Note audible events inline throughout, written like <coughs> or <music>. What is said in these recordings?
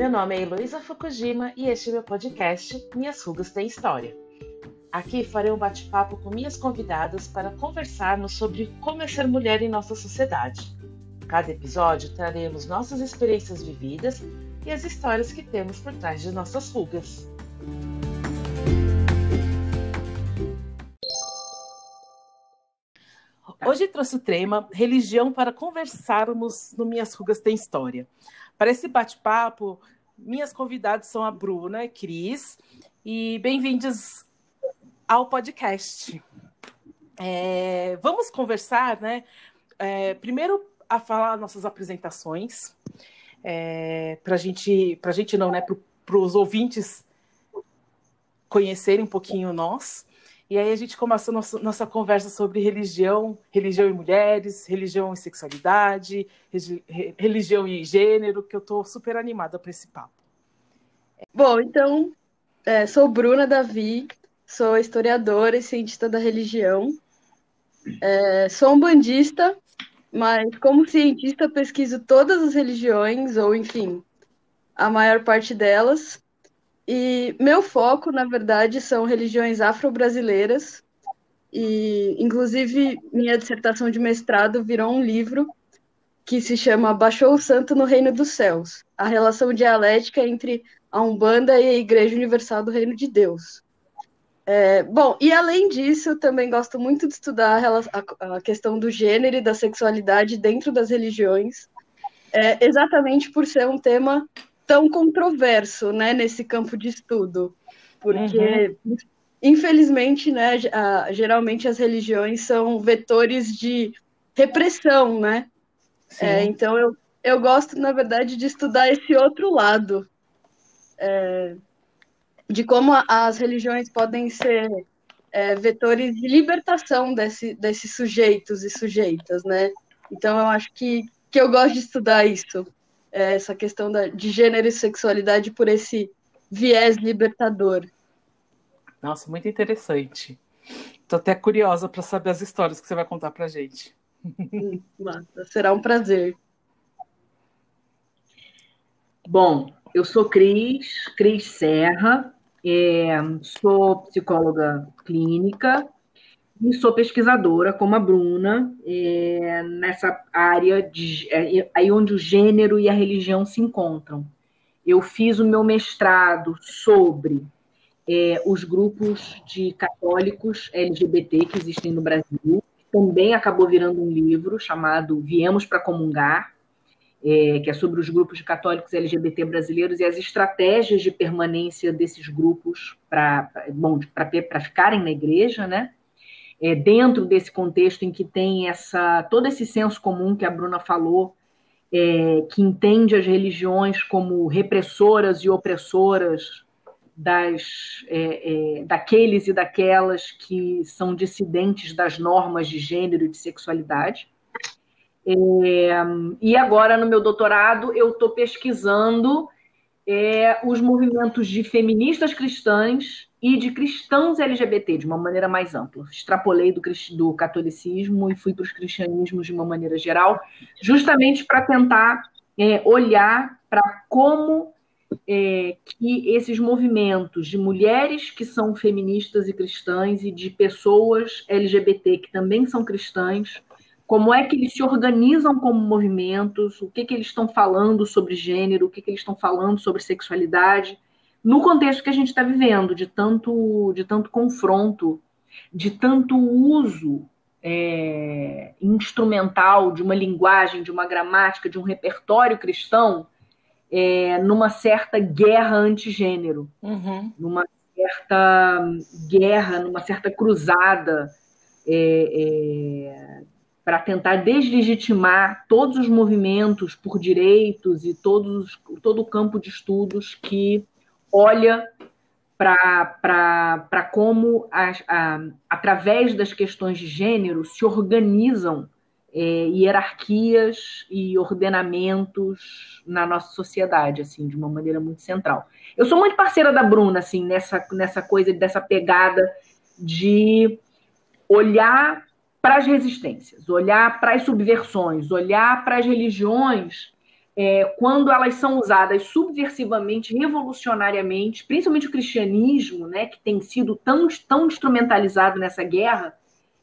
Meu nome é Heloísa Fukujima e este é meu podcast Minhas Rugas Têm História. Aqui farei um bate-papo com minhas convidadas para conversarmos sobre como é ser mulher em nossa sociedade. Cada episódio traremos nossas experiências vividas e as histórias que temos por trás de nossas rugas. Hoje trouxe o tema religião para conversarmos no Minhas Rugas Tem História. Para esse bate-papo, minhas convidadas são a Bruna Cris, e bem-vindos ao podcast. É, vamos conversar, né? É, primeiro a falar nossas apresentações, é, para gente, a gente não, né? Para os ouvintes conhecerem um pouquinho nós. E aí a gente começou nossa, nossa conversa sobre religião, religião e mulheres, religião e sexualidade, religião e gênero, que eu estou super animada para esse papo. Bom, então, é, sou Bruna Davi, sou historiadora e cientista da religião. É, sou um bandista, mas como cientista pesquiso todas as religiões, ou enfim, a maior parte delas. E meu foco, na verdade, são religiões afro-brasileiras. E, inclusive, minha dissertação de mestrado virou um livro que se chama Baixou o Santo no Reino dos Céus a relação dialética entre a Umbanda e a Igreja Universal do Reino de Deus. É, bom, e além disso, também gosto muito de estudar a, a, questão do gênero e da sexualidade dentro das religiões, é, exatamente por ser um tema tão controverso, né, nesse campo de estudo, porque uhum. infelizmente, né, a, geralmente as religiões são vetores de repressão, né? É, então eu, eu gosto, na verdade, de estudar esse outro lado, é, de como as religiões podem ser é, vetores de libertação desse, desses sujeitos e sujeitas, né? Então eu acho que, que eu gosto de estudar isso é, essa questão da, de gênero e sexualidade por esse viés libertador. Nossa, muito interessante. Estou até curiosa para saber as histórias que você vai contar para gente. <laughs> Será um prazer. Bom, eu sou Cris, Cris Serra, é, sou psicóloga clínica, e sou pesquisadora, como a Bruna, é, nessa área de, é, aí onde o gênero e a religião se encontram. Eu fiz o meu mestrado sobre é, os grupos de católicos LGBT que existem no Brasil. Também acabou virando um livro chamado Viemos para Comungar, é, que é sobre os grupos de católicos LGBT brasileiros e as estratégias de permanência desses grupos para ficarem na igreja, né? É, dentro desse contexto em que tem essa todo esse senso comum que a Bruna falou, é, que entende as religiões como repressoras e opressoras das, é, é, daqueles e daquelas que são dissidentes das normas de gênero e de sexualidade. É, e agora, no meu doutorado, eu estou pesquisando é, os movimentos de feministas cristãs e de cristãos LGBT de uma maneira mais ampla. Extrapolei do, do catolicismo e fui para os cristianismos de uma maneira geral, justamente para tentar é, olhar para como é, que esses movimentos de mulheres que são feministas e cristãs e de pessoas LGBT que também são cristãs, como é que eles se organizam como movimentos, o que, que eles estão falando sobre gênero, o que, que eles estão falando sobre sexualidade no contexto que a gente está vivendo, de tanto, de tanto confronto, de tanto uso é, instrumental de uma linguagem, de uma gramática, de um repertório cristão, é, numa certa guerra antigênero, uhum. numa certa guerra, numa certa cruzada é, é para tentar deslegitimar todos os movimentos por direitos e todos, todo o campo de estudos que olha para como, a, a, através das questões de gênero, se organizam é, hierarquias e ordenamentos na nossa sociedade, assim, de uma maneira muito central. Eu sou muito parceira da Bruna, assim, nessa, nessa coisa, dessa pegada de olhar para as resistências, olhar para as subversões, olhar para as religiões é, quando elas são usadas subversivamente, revolucionariamente, principalmente o cristianismo, né, que tem sido tão, tão instrumentalizado nessa guerra,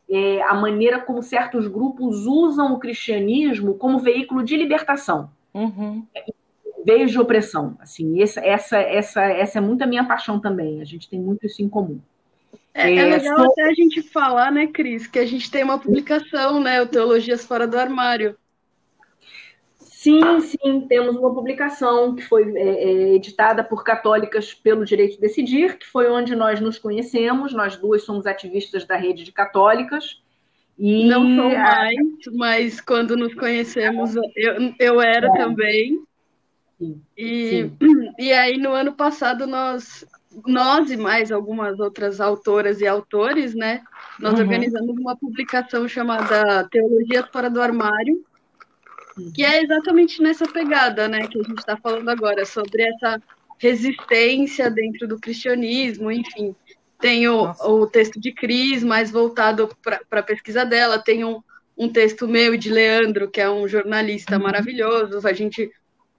é, a maneira como certos grupos usam o cristianismo como veículo de libertação. Uhum. Veio de opressão. Assim, essa, essa, essa, essa é muito a minha paixão também. A gente tem muito isso em comum. É, é, é legal até a gente falar, né, Cris, que a gente tem uma publicação, né, o Teologias Fora do Armário. Sim, sim, temos uma publicação que foi é, é, editada por católicas pelo Direito de Decidir, que foi onde nós nos conhecemos. Nós duas somos ativistas da rede de católicas. E... Não sou mais, mas quando nos conhecemos, eu, eu era é. também. Sim, e, sim. <clears throat> e aí, no ano passado, nós nós e mais algumas outras autoras e autores, né? Nós uhum. organizamos uma publicação chamada Teologia Fora do Armário, que é exatamente nessa pegada, né, que a gente está falando agora, sobre essa resistência dentro do cristianismo, enfim. Tem o, o texto de Cris, mais voltado para a pesquisa dela, tem um, um texto meu e de Leandro, que é um jornalista uhum. maravilhoso, a gente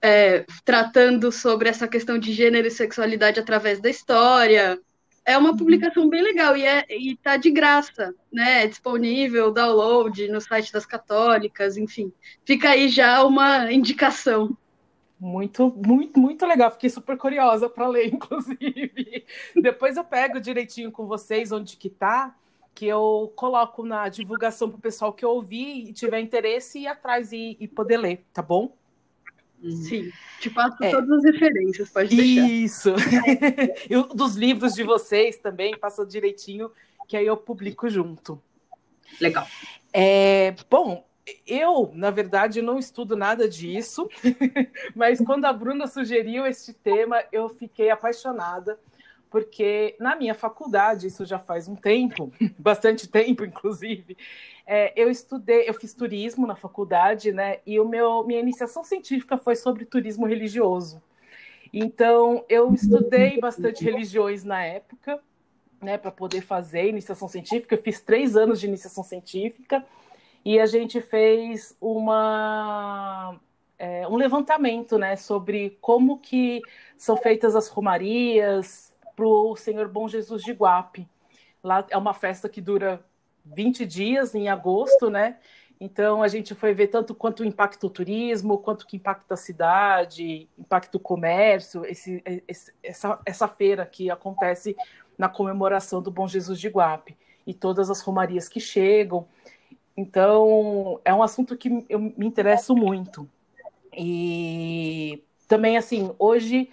é, tratando sobre essa questão de gênero e sexualidade através da história. É uma uhum. publicação bem legal e é, está de graça, né? É disponível, download no site das católicas, enfim. Fica aí já uma indicação. Muito, muito, muito legal. Fiquei super curiosa para ler, <laughs> inclusive. Depois eu pego direitinho com vocês onde que tá, que eu coloco na divulgação para o pessoal que ouvir e tiver interesse ir atrás e, e poder ler, tá bom? Uhum. Sim, te passo é. todas as referências, pode deixar. Isso. <laughs> e dos livros de vocês também, passa direitinho, que aí eu publico junto. Legal. É, bom, eu, na verdade, não estudo nada disso, <laughs> mas quando a Bruna sugeriu este tema, eu fiquei apaixonada porque na minha faculdade, isso já faz um tempo, <laughs> bastante tempo, inclusive, é, eu estudei, eu fiz turismo na faculdade, né? E o meu, minha iniciação científica foi sobre turismo religioso. Então, eu estudei bastante religiões na época, né, para poder fazer iniciação científica. Eu fiz três anos de iniciação científica e a gente fez uma é, um levantamento, né, sobre como que são feitas as romarias, para o Senhor Bom Jesus de Guape. Lá é uma festa que dura 20 dias em agosto, né? Então a gente foi ver tanto quanto impacta o turismo, quanto que impacta a cidade, impacta o comércio, esse, esse, essa, essa feira que acontece na comemoração do Bom Jesus de Guape e todas as romarias que chegam. Então é um assunto que eu me interesso muito. E também assim, hoje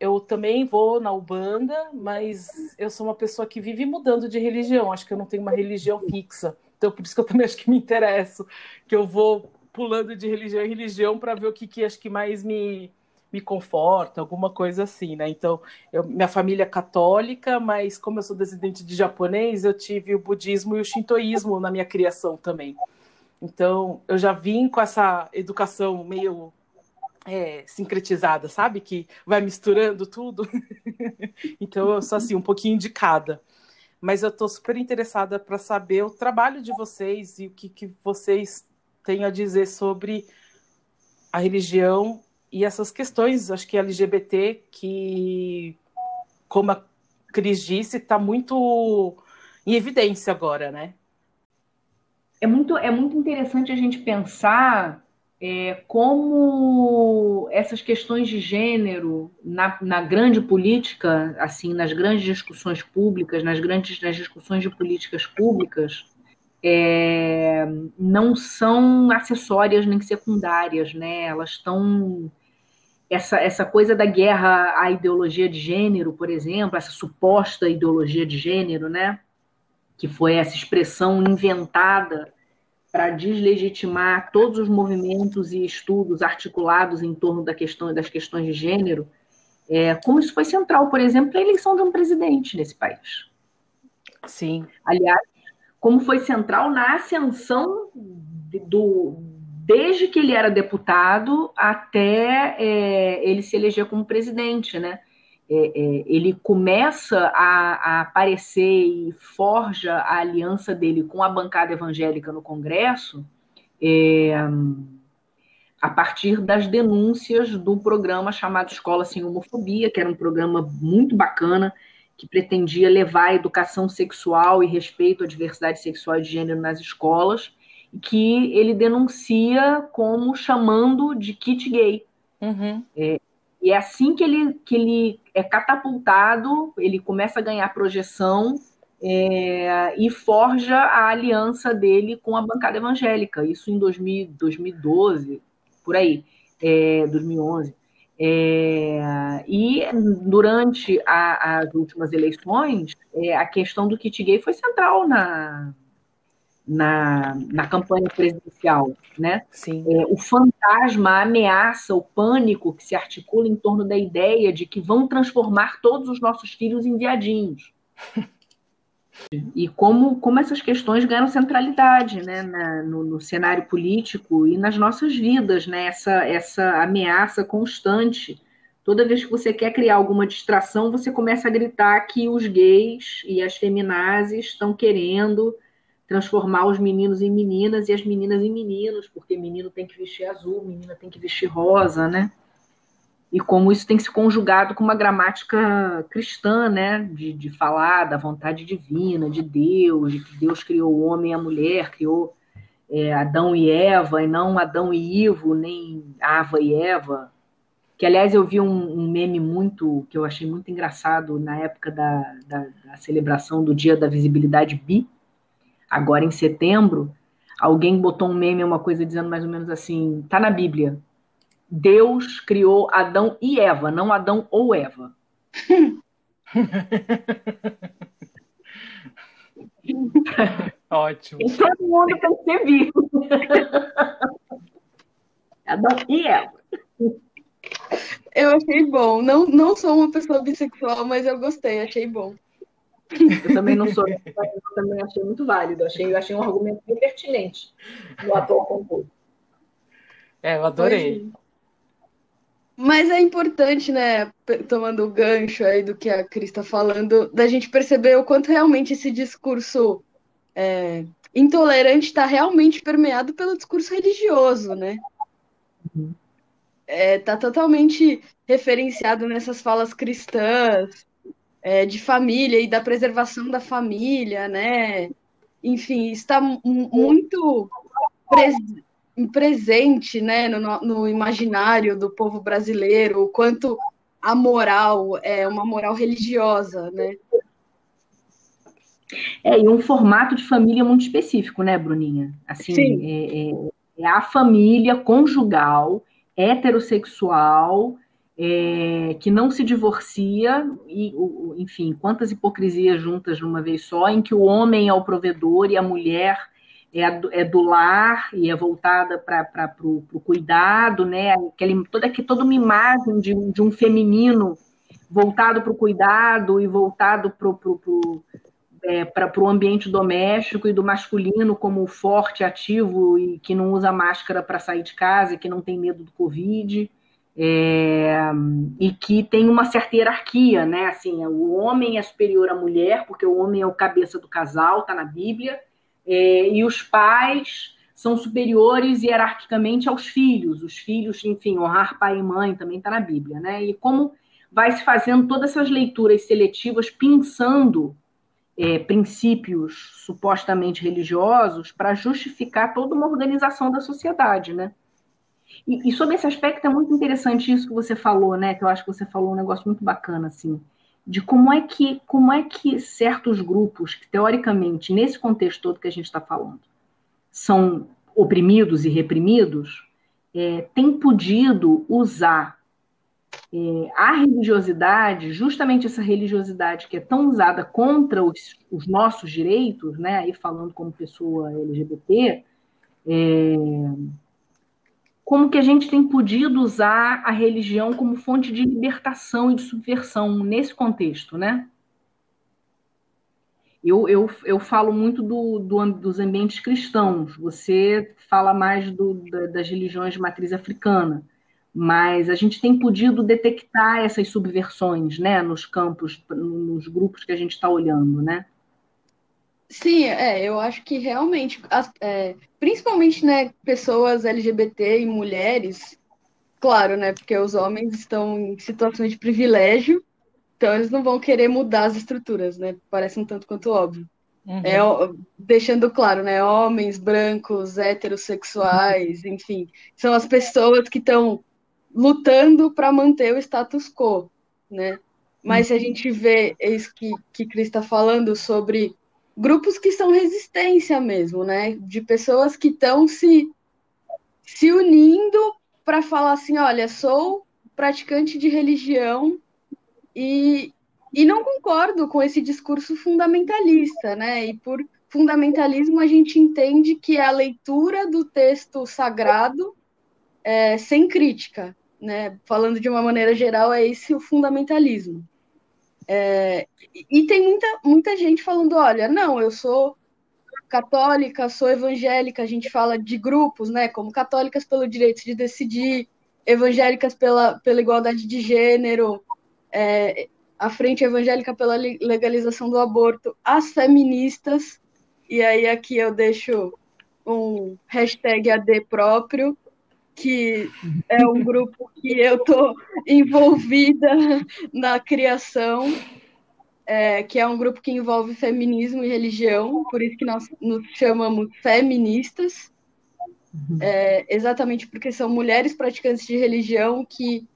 eu também vou na Ubanda, mas eu sou uma pessoa que vive mudando de religião. Acho que eu não tenho uma religião fixa. Então, por isso que eu também <laughs> acho que me interesso, que eu vou pulando de religião em religião para ver o que, que acho que mais me, me conforta, alguma coisa assim, né? Então, eu, minha família é católica, mas como eu sou descendente de japonês, eu tive o budismo e o shintoísmo na minha criação também. Então, eu já vim com essa educação meio é, sincretizada, sabe? Que vai misturando tudo. <laughs> então eu sou assim, um pouquinho de cada. Mas eu estou super interessada para saber o trabalho de vocês e o que, que vocês têm a dizer sobre a religião e essas questões, acho que LGBT, que, como a Cris disse, está muito em evidência agora, né? É muito, é muito interessante a gente pensar é, como essas questões de gênero na, na, grande política, assim, nas grandes discussões públicas, nas grandes nas discussões de políticas públicas, é, não são acessórias nem secundárias, né? Elas estão essa, essa coisa da guerra à ideologia de gênero, por exemplo, essa suposta ideologia de gênero, né? Que foi essa expressão inventada para deslegitimar todos os movimentos e estudos articulados em torno da questão, das questões de gênero, é, como isso foi central, por exemplo, para a eleição de um presidente nesse país. Sim. Aliás, como foi central na ascensão do desde que ele era deputado até é, ele se eleger como presidente, né? É, é, ele começa a, a, aparecer e forja a aliança dele com a bancada evangélica no Congresso é, a partir das denúncias do programa chamado Escola Sem Homofobia, que era um programa muito bacana, que pretendia levar a educação sexual e respeito à diversidade sexual e de gênero nas escolas, que ele denuncia como chamando de kit gay. Uhum. É, e é assim que ele, que ele é catapultado, ele começa a ganhar projeção é, e forja a aliança dele com a bancada evangélica, isso em 2000, 2012, por aí, é, 2011. É, e durante a, as últimas eleições, é, a questão do kit gay foi central na, na, na campanha presidencial, né? Sim. É, o fantasma, a ameaça, o pânico que se articula em torno da ideia de que vão transformar todos os nossos filhos em viadinhos. <laughs> e como, como essas questões ganham centralidade né, na, no, no, cenário político e nas nossas vidas, né, essa, essa ameaça constante. Toda vez que você quer criar alguma distração, você começa a gritar que os gays e as feminazes estão querendo transformar os meninos em meninas e as meninas em meninos, porque menino tem que vestir azul, menina tem que vestir rosa, né? e como isso tem se conjugado com uma gramática cristã, né? De, de falar da vontade divina, de Deus, de que Deus criou o homem e a mulher, criou é, Adão e Eva, e não Adão e Ivo, nem Ava e Eva. Que, aliás, eu vi um, um meme muito, que eu achei muito engraçado na época da, da, da celebração do Dia da Visibilidade Bi, agora em setembro. Alguém botou um meme, uma coisa dizendo mais ou menos assim: tá na Bíblia, Deus criou Adão e Eva, não Adão ou Eva. <laughs> Ótimo. E todo mundo tem que ser vivo. <laughs> Adão e Eva. Eu achei bom. Não, não sou uma pessoa bissexual, mas eu gostei, achei bom. Eu também não sou, eu também achei muito válido. Achei, achei um argumento bem pertinente no atual concurso. É, eu adorei. Mas é importante, né, tomando o gancho aí do que a Cris está falando, da gente perceber o quanto realmente esse discurso é, intolerante está realmente permeado pelo discurso religioso, né? Uhum. É, tá totalmente referenciado nessas falas cristãs é, de família e da preservação da família, né? Enfim, está muito presente presente né, no, no imaginário do povo brasileiro, o quanto a moral é uma moral religiosa, né? É, e um formato de família muito específico, né, Bruninha? Assim, é, é, é, a família conjugal, heterossexual, é, que não se divorcia, e, enfim, quantas hipocrisias juntas de uma vez só, em que o homem é o provedor e a mulher é, é do lar e é voltada para o cuidado, né? Aquele, toda, toda uma imagem de, de um feminino voltado para o cuidado e voltado para o é, para o ambiente doméstico e do masculino como forte, ativo e que não usa máscara para sair de casa, que não tem medo do Covid. É, e que tem uma certa hierarquia, né? Assim, o homem é superior à mulher, porque o homem é o cabeça do casal, tá na Bíblia, é, e os pais são superiores hierarquicamente aos filhos. Os filhos, enfim, honrar pai e mãe também está na Bíblia, né? E como vai se fazendo todas essas leituras seletivas pensando é, princípios supostamente religiosos para justificar toda uma organização da sociedade, né? E, e, sobre esse aspecto é muito interessante isso que você falou, né? Que eu acho que você falou um negócio muito bacana, assim de como é que como é que certos grupos que teoricamente nesse contexto todo que a gente está falando são oprimidos e reprimidos é, têm podido usar é, a religiosidade, justamente essa religiosidade que é tão usada contra os, os nossos direitos, né? Aí falando como pessoa LGBT, é, como que a gente tem podido usar a religião como fonte de libertação e de subversão nesse contexto, né? Eu, eu, eu falo muito do, do dos ambientes cristãos, você fala mais do, das religiões de matriz africana, mas a gente tem podido detectar essas subversões né, nos campos, nos grupos que a gente está olhando, né? Sim, é, eu acho que realmente, as, é, principalmente, né, pessoas LGBT e mulheres, claro, né, porque os homens estão em situações de privilégio, então eles não vão querer mudar as estruturas, né, parece um tanto quanto óbvio. Uhum. É, deixando claro, né, homens brancos, heterossexuais, enfim, são as pessoas que estão lutando para manter o status quo, né? Mas se a gente vê isso que, que Cris está falando sobre grupos que são resistência mesmo, né? De pessoas que estão se, se unindo para falar assim, olha, sou praticante de religião e, e não concordo com esse discurso fundamentalista, né? E por fundamentalismo a gente entende que é a leitura do texto sagrado é, sem crítica, né? Falando de uma maneira geral, é esse o fundamentalismo. É, e tem muita, muita gente falando: olha, não, eu sou católica, sou evangélica, a gente fala de grupos, né? Como católicas pelo direito de decidir, evangélicas pela, pela igualdade de gênero, é, a frente evangélica pela legalização do aborto, as feministas, e aí aqui eu deixo um hashtag AD próprio, que é um grupo que eu estou envolvida na criação, é, que é um grupo que envolve feminismo e religião, por isso que nós nos chamamos feministas, é, exatamente porque são mulheres praticantes de religião que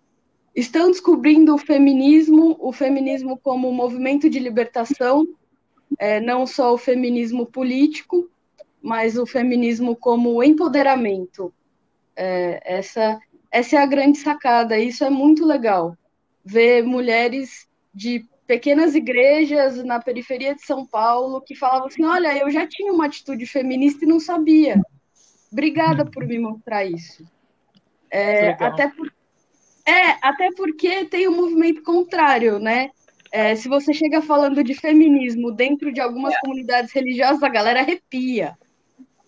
estão descobrindo o feminismo, o feminismo como um movimento de libertação, é, não só o feminismo político, mas o feminismo como empoderamento, é, essa, essa é a grande sacada, isso é muito legal. Ver mulheres de pequenas igrejas na periferia de São Paulo que falavam assim: olha, eu já tinha uma atitude feminista e não sabia. Obrigada por me mostrar isso. É, até, por, é, até porque tem um movimento contrário, né? É, se você chega falando de feminismo dentro de algumas comunidades religiosas, a galera arrepia.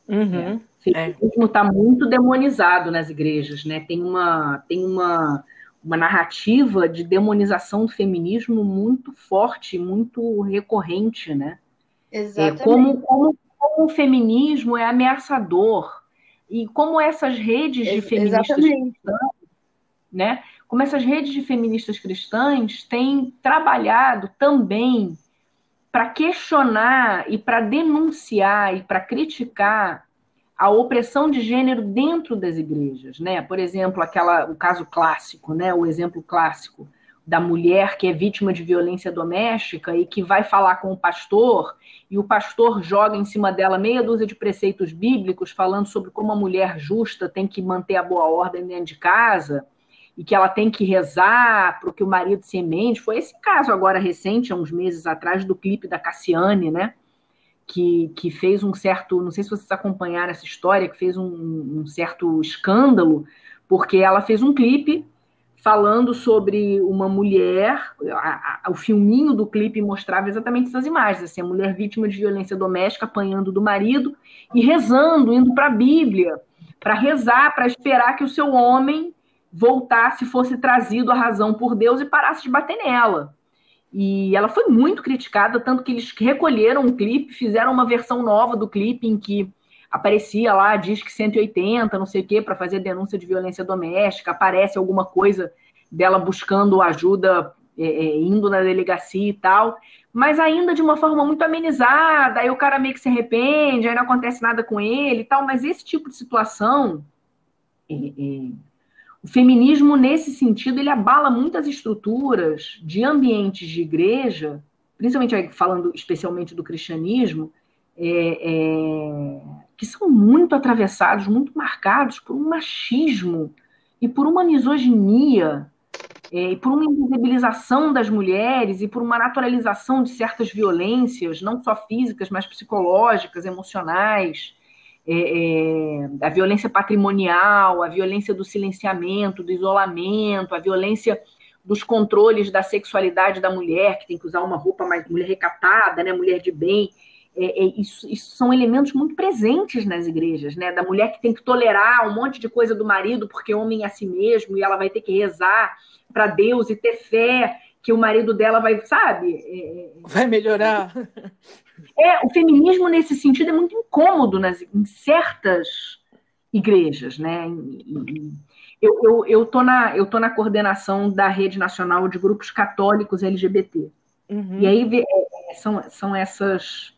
Uhum. O feminismo está muito demonizado nas igrejas, né? Tem uma, tem uma, uma narrativa de demonização do feminismo muito forte, muito recorrente, né? Exatamente. É, como, como, como o feminismo é ameaçador e como essas redes de feministas Exatamente. cristãs, né? Como essas redes de feministas cristãs têm trabalhado também para questionar e para denunciar e para criticar a opressão de gênero dentro das igrejas, né? Por exemplo, aquela o caso clássico, né? O exemplo clássico da mulher que é vítima de violência doméstica e que vai falar com o pastor e o pastor joga em cima dela meia dúzia de preceitos bíblicos falando sobre como a mulher justa tem que manter a boa ordem dentro de casa e que ela tem que rezar para que o marido se emente. Foi esse caso agora recente, há uns meses atrás, do clipe da Cassiane, né? Que, que fez um certo, não sei se vocês acompanharam essa história, que fez um, um certo escândalo, porque ela fez um clipe falando sobre uma mulher, a, a, o filminho do clipe mostrava exatamente essas imagens, assim, a mulher vítima de violência doméstica apanhando do marido e rezando, indo para a Bíblia, para rezar, para esperar que o seu homem voltasse, fosse trazido à razão por Deus e parasse de bater nela. E ela foi muito criticada, tanto que eles recolheram o clipe, fizeram uma versão nova do clipe em que aparecia lá, diz que 180, não sei o quê, para fazer denúncia de violência doméstica, aparece alguma coisa dela buscando ajuda, é, é, indo na delegacia e tal, mas ainda de uma forma muito amenizada, aí o cara meio que se arrepende, aí não acontece nada com ele e tal, mas esse tipo de situação. É, é o feminismo, nesse sentido, ele abala muitas estruturas de ambientes de igreja, principalmente falando especialmente do cristianismo, é, é, que são muito atravessados, muito marcados por um machismo e por uma misoginia, é, e por uma invisibilização das mulheres e por uma naturalização de certas violências, não só físicas, mas psicológicas, emocionais é, é, a violência patrimonial, a violência do silenciamento, do isolamento, a violência dos controles da sexualidade da mulher, que tem que usar uma roupa mais mulher recatada, né, mulher de bem. É, é, isso, isso, são elementos muito presentes nas igrejas, né? Da mulher que tem que tolerar um monte de coisa do marido porque homem é a si mesmo e ela vai ter que rezar para Deus e ter fé que o marido dela vai, sabe? É, vai melhorar. É, o feminismo nesse sentido é muito incômodo nas, em certas igrejas, né? Eu, eu, eu, tô na, eu tô na coordenação da Rede Nacional de Grupos Católicos LGBT. Uhum. E aí é, são, são essas.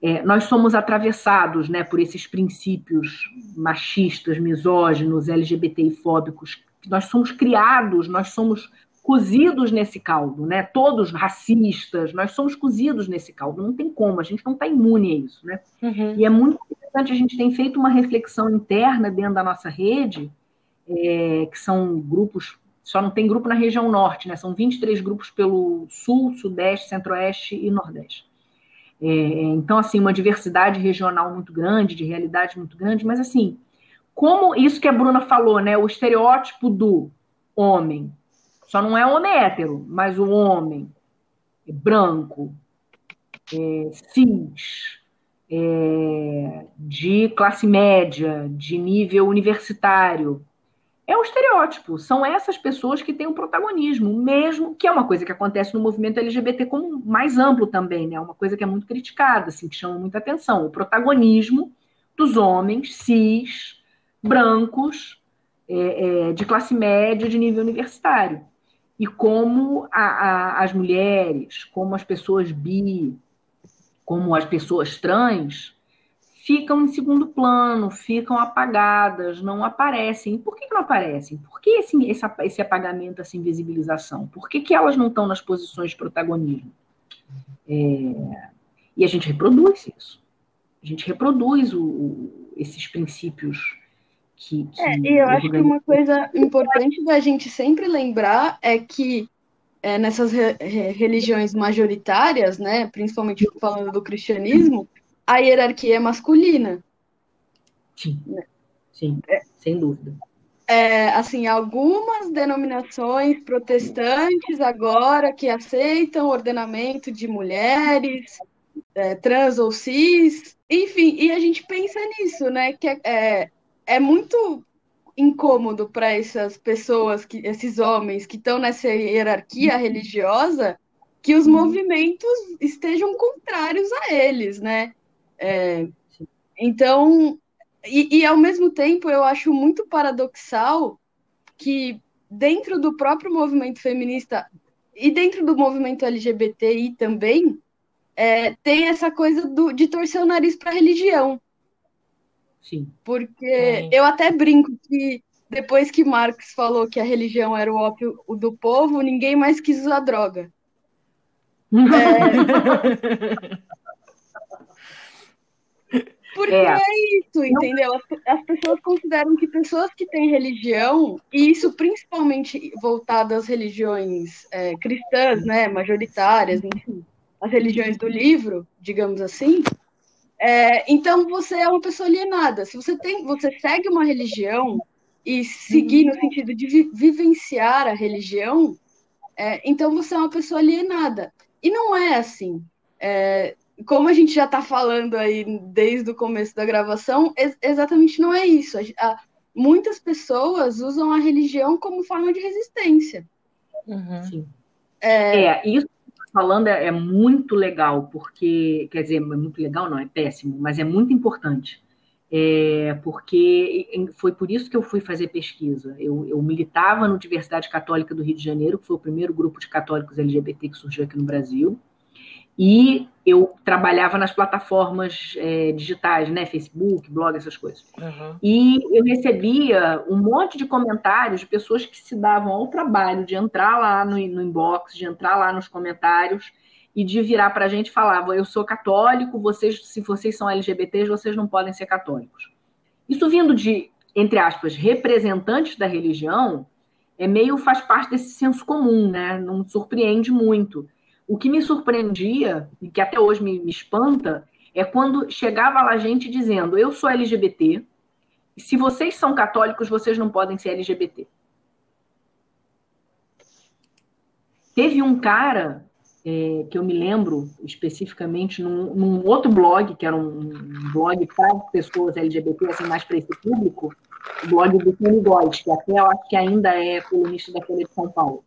É, nós somos atravessados né, por esses princípios machistas, misóginos, LGBTI-fóbicos. Nós somos criados, nós somos cozidos nesse caldo, né? Todos racistas, nós somos cozidos nesse caldo, não tem como, a gente não está imune a isso, né? Uhum. E é muito interessante, a gente tem feito uma reflexão interna dentro da nossa rede, é, que são grupos, só não tem grupo na região norte, né? São 23 grupos pelo sul, sudeste, centro-oeste e nordeste. É, então, assim, uma diversidade regional muito grande, de realidade muito grande, mas assim, como isso que a Bruna falou, né? O estereótipo do homem só não é homem hétero, mas o homem é branco, é, cis, é, de classe média, de nível universitário. É um estereótipo. São essas pessoas que têm o protagonismo, mesmo que é uma coisa que acontece no movimento LGBT como mais amplo também, né? Uma coisa que é muito criticada, assim, que chama muita atenção. O protagonismo dos homens cis, brancos, é, é, de classe média, de nível universitário e como a, a, as mulheres, como as pessoas bi, como as pessoas trans ficam em segundo plano, ficam apagadas, não aparecem. Por que, não aparecem? Por que esse, esse, esse apagamento, essa invisibilização? Por que, que elas não estão nas posições de protagonismo? É, e a gente reproduz isso. A gente reproduz o, o, esses princípios que, que é, e eu acho que uma coisa importante da gente sempre lembrar é que é, nessas re religiões majoritárias, né, principalmente falando do cristianismo, a hierarquia é masculina. Sim, né? sim, é, sem dúvida. É, assim, algumas denominações protestantes agora que aceitam ordenamento de mulheres, é, trans ou cis, enfim, e a gente pensa nisso, né, que é, é muito incômodo para essas pessoas, que, esses homens que estão nessa hierarquia religiosa, que os movimentos estejam contrários a eles, né? É, então, e, e ao mesmo tempo eu acho muito paradoxal que dentro do próprio movimento feminista e dentro do movimento LGBTI também, é, tem essa coisa do, de torcer o nariz para a religião. Sim. Porque é. eu até brinco que depois que Marx falou que a religião era o ópio do povo, ninguém mais quis usar droga. É... <laughs> Porque é. é. isso, entendeu? As, as, pessoas consideram que pessoas que têm religião, e isso principalmente voltado às religiões é, cristãs, né, majoritárias, enfim, as religiões do livro, digamos assim, é, então você é uma pessoa alienada. Se você tem, você segue uma religião e seguir no sentido de vi vivenciar a religião, é, então você é uma pessoa alienada. E não é assim. É, como a gente já está falando aí desde o começo da gravação, ex exatamente não é isso. A, a, muitas pessoas usam a religião como forma de resistência. Uhum. É, é, isso falando é, é, muito legal, porque, quer dizer, é muito legal, não, é péssimo, mas é muito importante. É, porque foi por isso que eu fui fazer pesquisa. Eu, eu, militava no Diversidade Católica do Rio de Janeiro, que foi o primeiro grupo de católicos LGBT que surgiu aqui no Brasil. E eu trabalhava nas plataformas é, digitais, né? Facebook, blog, essas coisas. Uhum. E eu recebia um monte de comentários de pessoas que se davam ao trabalho de entrar lá no, no inbox, de entrar lá nos comentários e de virar para a gente e falar: eu sou católico, vocês, se vocês são LGBTs, vocês não podem ser católicos. Isso vindo de, entre aspas, representantes da religião, é meio faz parte desse senso comum, né? Não surpreende muito. O que me surpreendia, e que até hoje me, me espanta, é quando chegava lá gente dizendo: eu sou LGBT, e se vocês são católicos, vocês não podem ser LGBT. Teve um cara é, que eu me lembro especificamente num, num, outro blog, que era um blog para pessoas LGBT, assim, mais para esse público, o blog do Tony Góes, que até eu acho que ainda é colunista da Folha de São Paulo.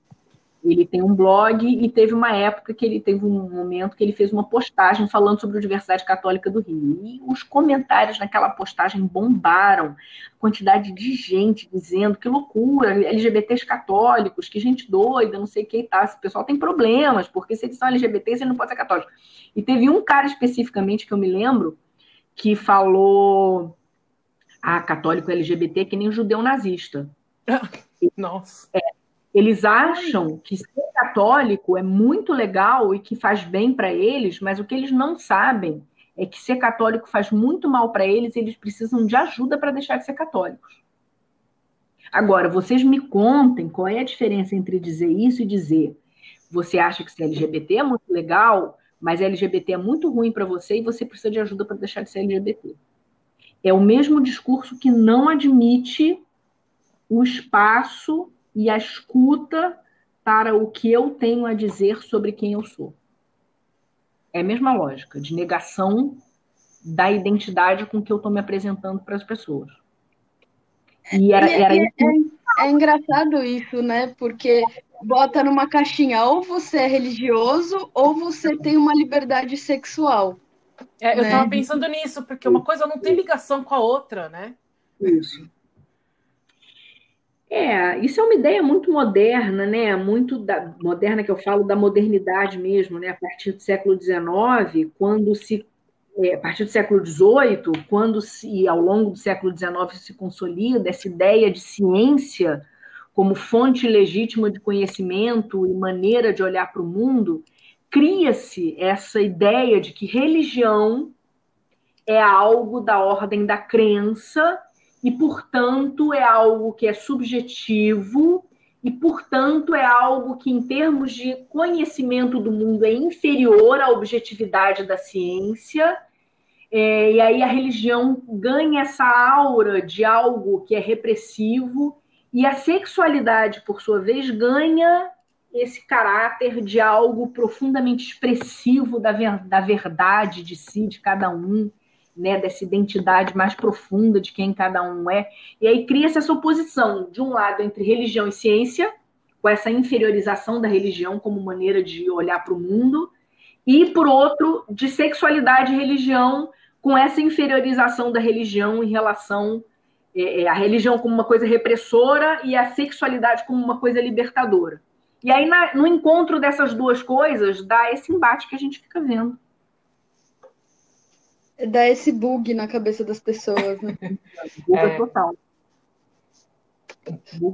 Ele tem um blog e teve uma época que ele teve um momento que ele fez uma postagem falando sobre a Universidade Católica do Rio. E os comentários naquela postagem bombaram. A quantidade de gente dizendo que loucura, LGBTs católicos, que gente doida, não sei o que e tal. Esse pessoal tem problemas, porque se eles são LGBTs, ele não pode ser católico. E teve um cara especificamente que eu me lembro que falou: ah, católico LGBT é que nem judeu nazista. <laughs> Nossa. É, eles acham que ser católico é muito legal e que faz bem para eles, mas o que eles não sabem é que ser católico faz muito mal para eles e eles precisam de ajuda para deixar de ser católicos. Agora, vocês me contem qual é a diferença entre dizer isso e dizer você acha que ser LGBT é muito legal, mas LGBT é muito ruim para você e você precisa de ajuda para deixar de ser LGBT. É o mesmo discurso que não admite o espaço e a escuta para o que eu tenho a dizer sobre quem eu sou. É a mesma lógica de negação da identidade com que eu estou me apresentando para as pessoas. E era, era é, é, é, engraçado isso, né? Porque bota numa caixinha ou você é religioso ou você tem uma liberdade sexual. É, eu estava né? pensando nisso, porque uma coisa não tem ligação com a outra, né? Isso. É, isso é uma ideia muito moderna, né? Muito da, moderna que eu falo da modernidade mesmo, né? A partir do século XIX, quando se é, a partir do século XVIII, quando se ao longo do século XIX se consolida essa ideia de ciência como fonte legítima de conhecimento e maneira de olhar para o mundo, cria-se essa ideia de que religião é algo da ordem da crença e, portanto, é algo que é subjetivo e, portanto, é algo que, em termos de conhecimento do mundo, é inferior à objetividade da ciência. É, e aí a religião ganha essa aura de algo que é repressivo, e a sexualidade, por sua vez, ganha esse caráter de algo profundamente expressivo da, ver, da verdade de si, de cada um né, dessa identidade mais profunda de quem cada um é. E aí cria-se essa oposição, de um lado, entre religião e ciência, com essa inferiorização da religião como maneira de olhar para o mundo, e, por outro, de sexualidade e religião, com essa inferiorização da religião em relação é, é, a religião como uma coisa repressora e a sexualidade como uma coisa libertadora. E aí, na, no encontro dessas duas coisas, dá esse embate que a gente fica vendo dá esse bug na cabeça das pessoas, né? bug é. total.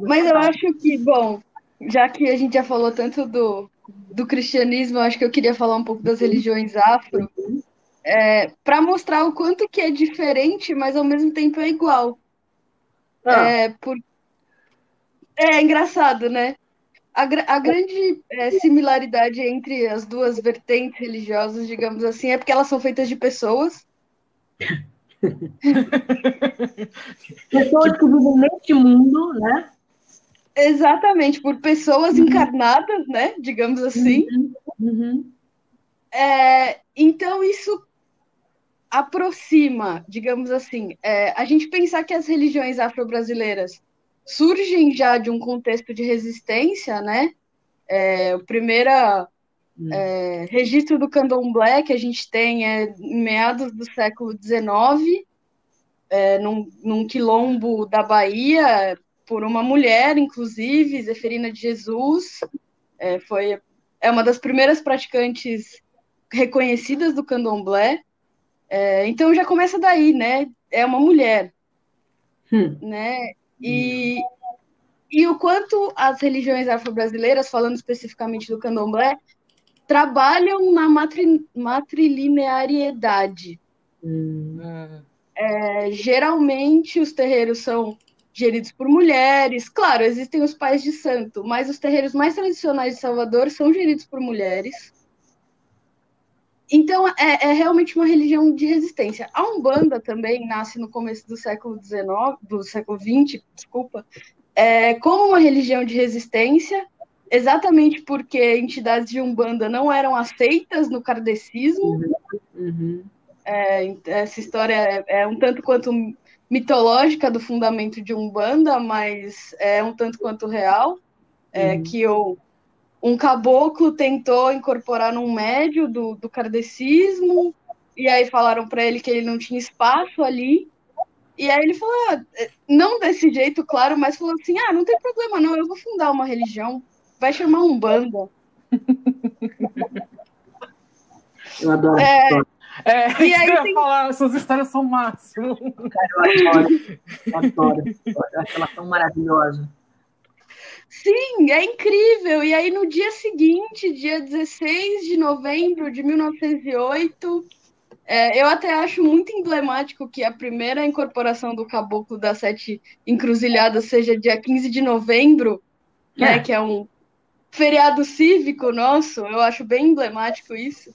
Mas eu acho que, bom, já que a gente já falou tanto do, do cristianismo, eu acho que eu queria falar um pouco das religiões afro, é, para mostrar o quanto que é diferente, mas ao mesmo tempo é igual. Ah. É, por... é engraçado, né? A, a grande é, similaridade entre as duas vertentes religiosas, digamos assim, é porque elas são feitas de pessoas pessoas que vivem neste mundo, né? Exatamente, por pessoas uhum. encarnadas, né? Digamos assim. Uhum. Uhum. É, então, isso aproxima, digamos assim, é, a gente pensar que as religiões afro-brasileiras surgem já de um contexto de resistência, né? É, a primeira Hum. É, registro do candomblé que a gente tem é em meados do século XIX, é, num, num quilombo da Bahia, por uma mulher, inclusive, Zeferina de Jesus, é, foi é uma das primeiras praticantes reconhecidas do candomblé. É, então já começa daí, né? É uma mulher, hum. né? E, e o quanto as religiões afro-brasileiras, falando especificamente do candomblé, trabalham na matri, matrilineariedade. Hum. É, geralmente os terreiros são geridos por mulheres. Claro, existem os pais de santo, mas os terreiros mais tradicionais de Salvador são geridos por mulheres. Então, é, é, realmente uma religião de resistência. A Umbanda também nasce no começo do século XIX, do século XX, desculpa, é, como uma religião de resistência, exatamente porque entidades de Umbanda não eram aceitas no kardecismo. Uhum. Uhum. É, essa história é, é, um tanto quanto mitológica do fundamento de Umbanda, mas é um tanto quanto real, é, uhum. que o, um caboclo tentou incorporar num médio do, do kardecismo, e aí falaram para ele que ele não tinha espaço ali. E aí ele falou, ah, não desse jeito, claro, mas falou assim: ah, não tem problema, não, eu vou fundar uma religião, vai chamar um banda. <laughs> Eu adoro. É, é, e aí tem... falar, essas histórias são máximas. Cara, eu adoro, eu adoro. Eu acho elas tão maravilhosas. Sim, é incrível. E aí, no dia seguinte, dia 16 de novembro de 1908, é, eu até acho muito emblemático que a primeira incorporação do Caboclo das Sete Encruzilhadas seja dia 15 de novembro, né, é. né, que é um feriado cívico nosso. Eu acho bem emblemático isso.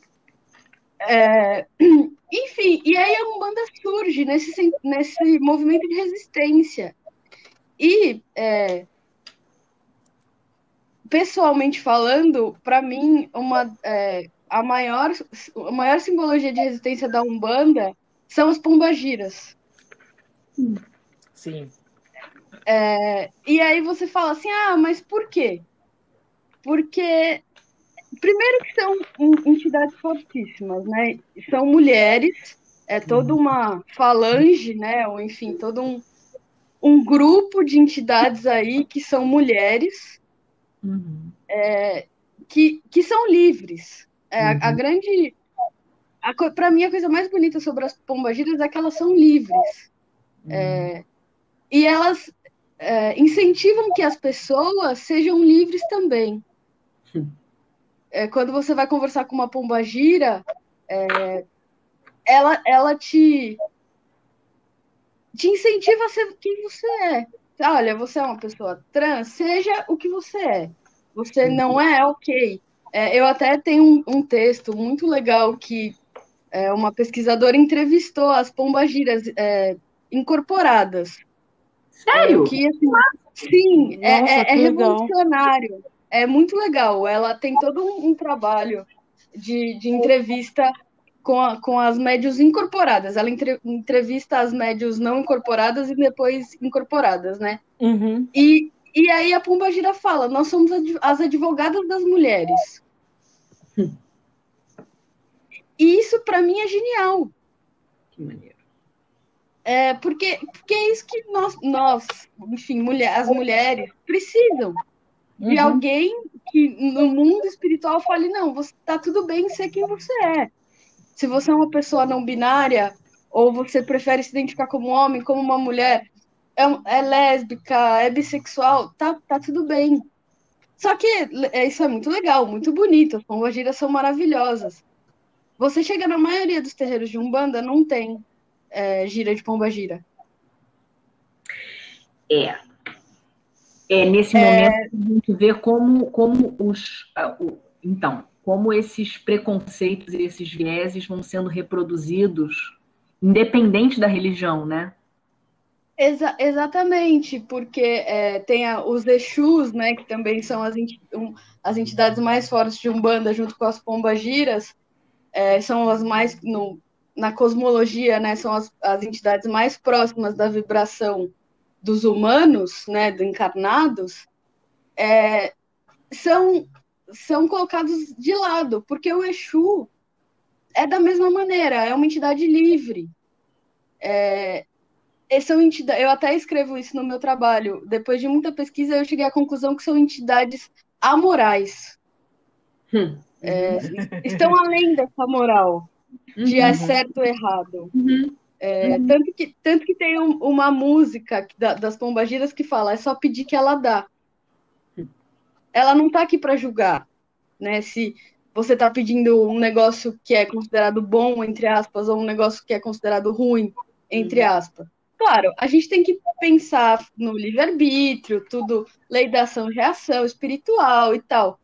É, <clears throat> enfim, e aí a Umbanda surge nesse, nesse movimento de resistência. E é, pessoalmente falando, para mim, uma, é, a, maior, a maior simbologia de resistência da Umbanda são as pombagiras. Sim. É, e aí você fala assim, ah, mas por quê? Porque, primeiro que são entidades fortíssimas, né? São mulheres, é toda uhum. uma falange, né? Ou enfim, todo um, um grupo de entidades aí que são mulheres uhum. é, que, que são livres. É, uhum. a, a, uhum. grande. Para mim, a coisa mais bonita sobre as pombagiras é que elas são livres. Uhum. É, e elas é, incentivam que as pessoas sejam livres também. É, quando você vai conversar com uma pombagira, é, ela, ela te, te incentiva a ser quem você é. Olha, você é uma pessoa trans, seja o que você é. Você não é ok. É, eu até tenho um, um, texto muito legal que é, uma pesquisadora entrevistou as pombagiras é, incorporadas. Sério? Que, assim, sim, é, Nossa, é, é revolucionário. É muito legal. Ela tem todo um, um trabalho de, de entrevista com, a, com as médios incorporadas. Ela entre, entrevista as médios não incorporadas e depois incorporadas, né? Uhum. E, e aí a Pumba Gira fala: nós somos as advogadas das mulheres. Hum. E isso para mim é genial. Que maneiro. É, porque, porque é isso que nós, nós enfim, mulher, as mulheres precisam de uhum. alguém que no mundo espiritual fale: não, você tá tudo bem ser quem você é se você é uma pessoa não binária, ou você prefere se identificar como homem, como uma mulher, é, é lésbica, é bissexual, tá, tá tudo bem. Só que é, isso é muito legal, muito bonito, as pombagiras são maravilhosas. Você chega na maioria dos terreiros de Umbanda, não tem é, gira de pombagira. É. É, nesse é... momento a gente vê como, como os. Então, como esses preconceitos e esses vieses vão sendo reproduzidos, independente da religião, né? Exa exatamente, porque é, tem a, os Exus, né, que também são as, um, as entidades mais fortes de Umbanda, junto com as pombagiras, é, são as mais, no, na cosmologia, né, são as, as entidades mais próximas da vibração dos humanos, né, do encarnados, é, são são colocados de lado, porque o Exu é da mesma maneira, é uma entidade livre. É, são entidades, eu até escrevo isso no meu trabalho. Depois de muita pesquisa, eu cheguei à conclusão que são entidades amorais. Hum. É, estão além dessa moral de é uhum. é certo ou errado. Uhum. É, uhum. Tanto, que, tanto que tem um, uma música da, das pombagiras que fala: é só pedir que ela dá ela não está aqui para julgar, né? Se você está pedindo um negócio que é considerado bom, entre aspas, ou um negócio que é considerado ruim, entre uhum. aspas. Claro, a gente tem que pensar no livre-arbítrio, tudo, lei da ação e reação, espiritual e tal.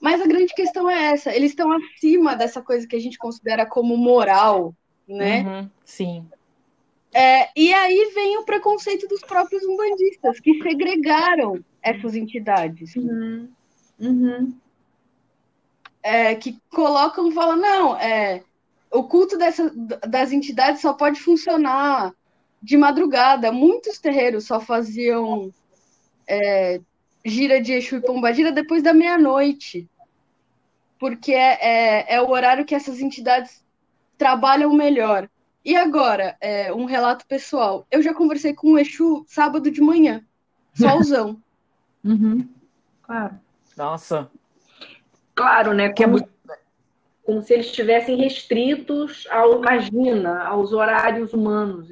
Mas a grande questão é essa: eles estão acima dessa coisa que a gente considera como moral, né? Uhum, sim. É, e aí vem o preconceito dos próprios umbandistas, que segregaram essas entidades. Uhum. Uhum. É, que colocam, falam, não, é, o culto dessa, das entidades só pode funcionar de madrugada. Muitos terreiros só faziam é, gira de Exu e Pombagira depois da meia-noite. porque é, é, é o horário que essas entidades trabalham melhor. E agora, é, um relato pessoal. Eu já conversei com o Exu sábado de manhã, solzão. <laughs> uhum. Claro. Nossa. Claro, né? Que é como, é muito... como se eles estivessem restritos ao, imagina, aos horários humanos.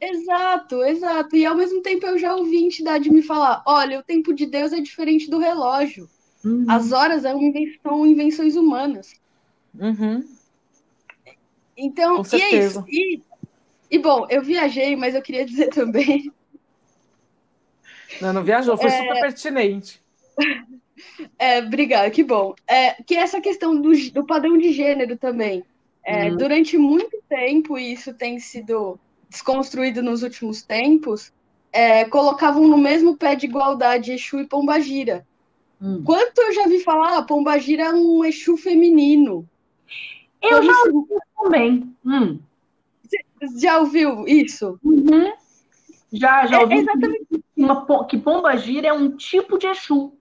Exato, exato. E ao mesmo tempo eu já ouvi entidade me falar: olha, o tempo de Deus é diferente do relógio. Uhum. As horas são invenções humanas. Uhum. Então, e é isso. E, e, bom, eu viajei, mas eu queria dizer <laughs> também. Não, não viajou, foi é... super pertinente. <laughs> É, obrigada, que bom. É, que essa questão do, do padrão de gênero também. É, uhum. Durante muito tempo, e isso tem sido desconstruído nos últimos tempos, é, colocavam no mesmo pé de igualdade Exu e Pombagira. Hum. Quanto eu já vi falar, ah, Pombagira é um Exu feminino. Eu já ouvi também. Hum. Já ouviu isso? Uhum. Já, já é, ouvi. É exatamente. Uma, que Pombagira é um tipo de Exu.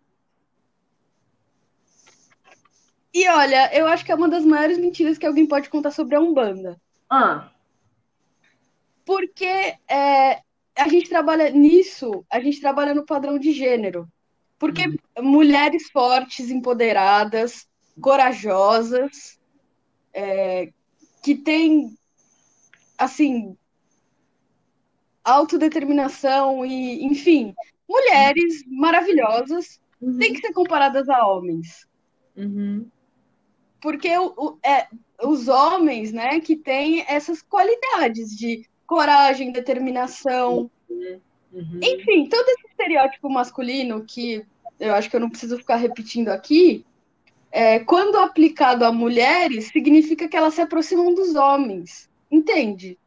E olha, eu acho que é uma das maiores mentiras que alguém pode contar sobre a Umbanda. Ah. Porque é, a gente trabalha nisso, a gente trabalha no padrão de gênero. Porque uhum. mulheres fortes, empoderadas, corajosas, é, que têm, assim, autodeterminação e, enfim, mulheres maravilhosas uhum. têm que ser comparadas a homens. Uhum. Porque o, o, é, os homens, né, que têm essas qualidades de coragem, determinação, uhum. enfim, todo esse estereótipo masculino que eu acho que eu não preciso ficar repetindo aqui, é, quando aplicado a mulheres, significa que elas se aproximam dos homens. Entende?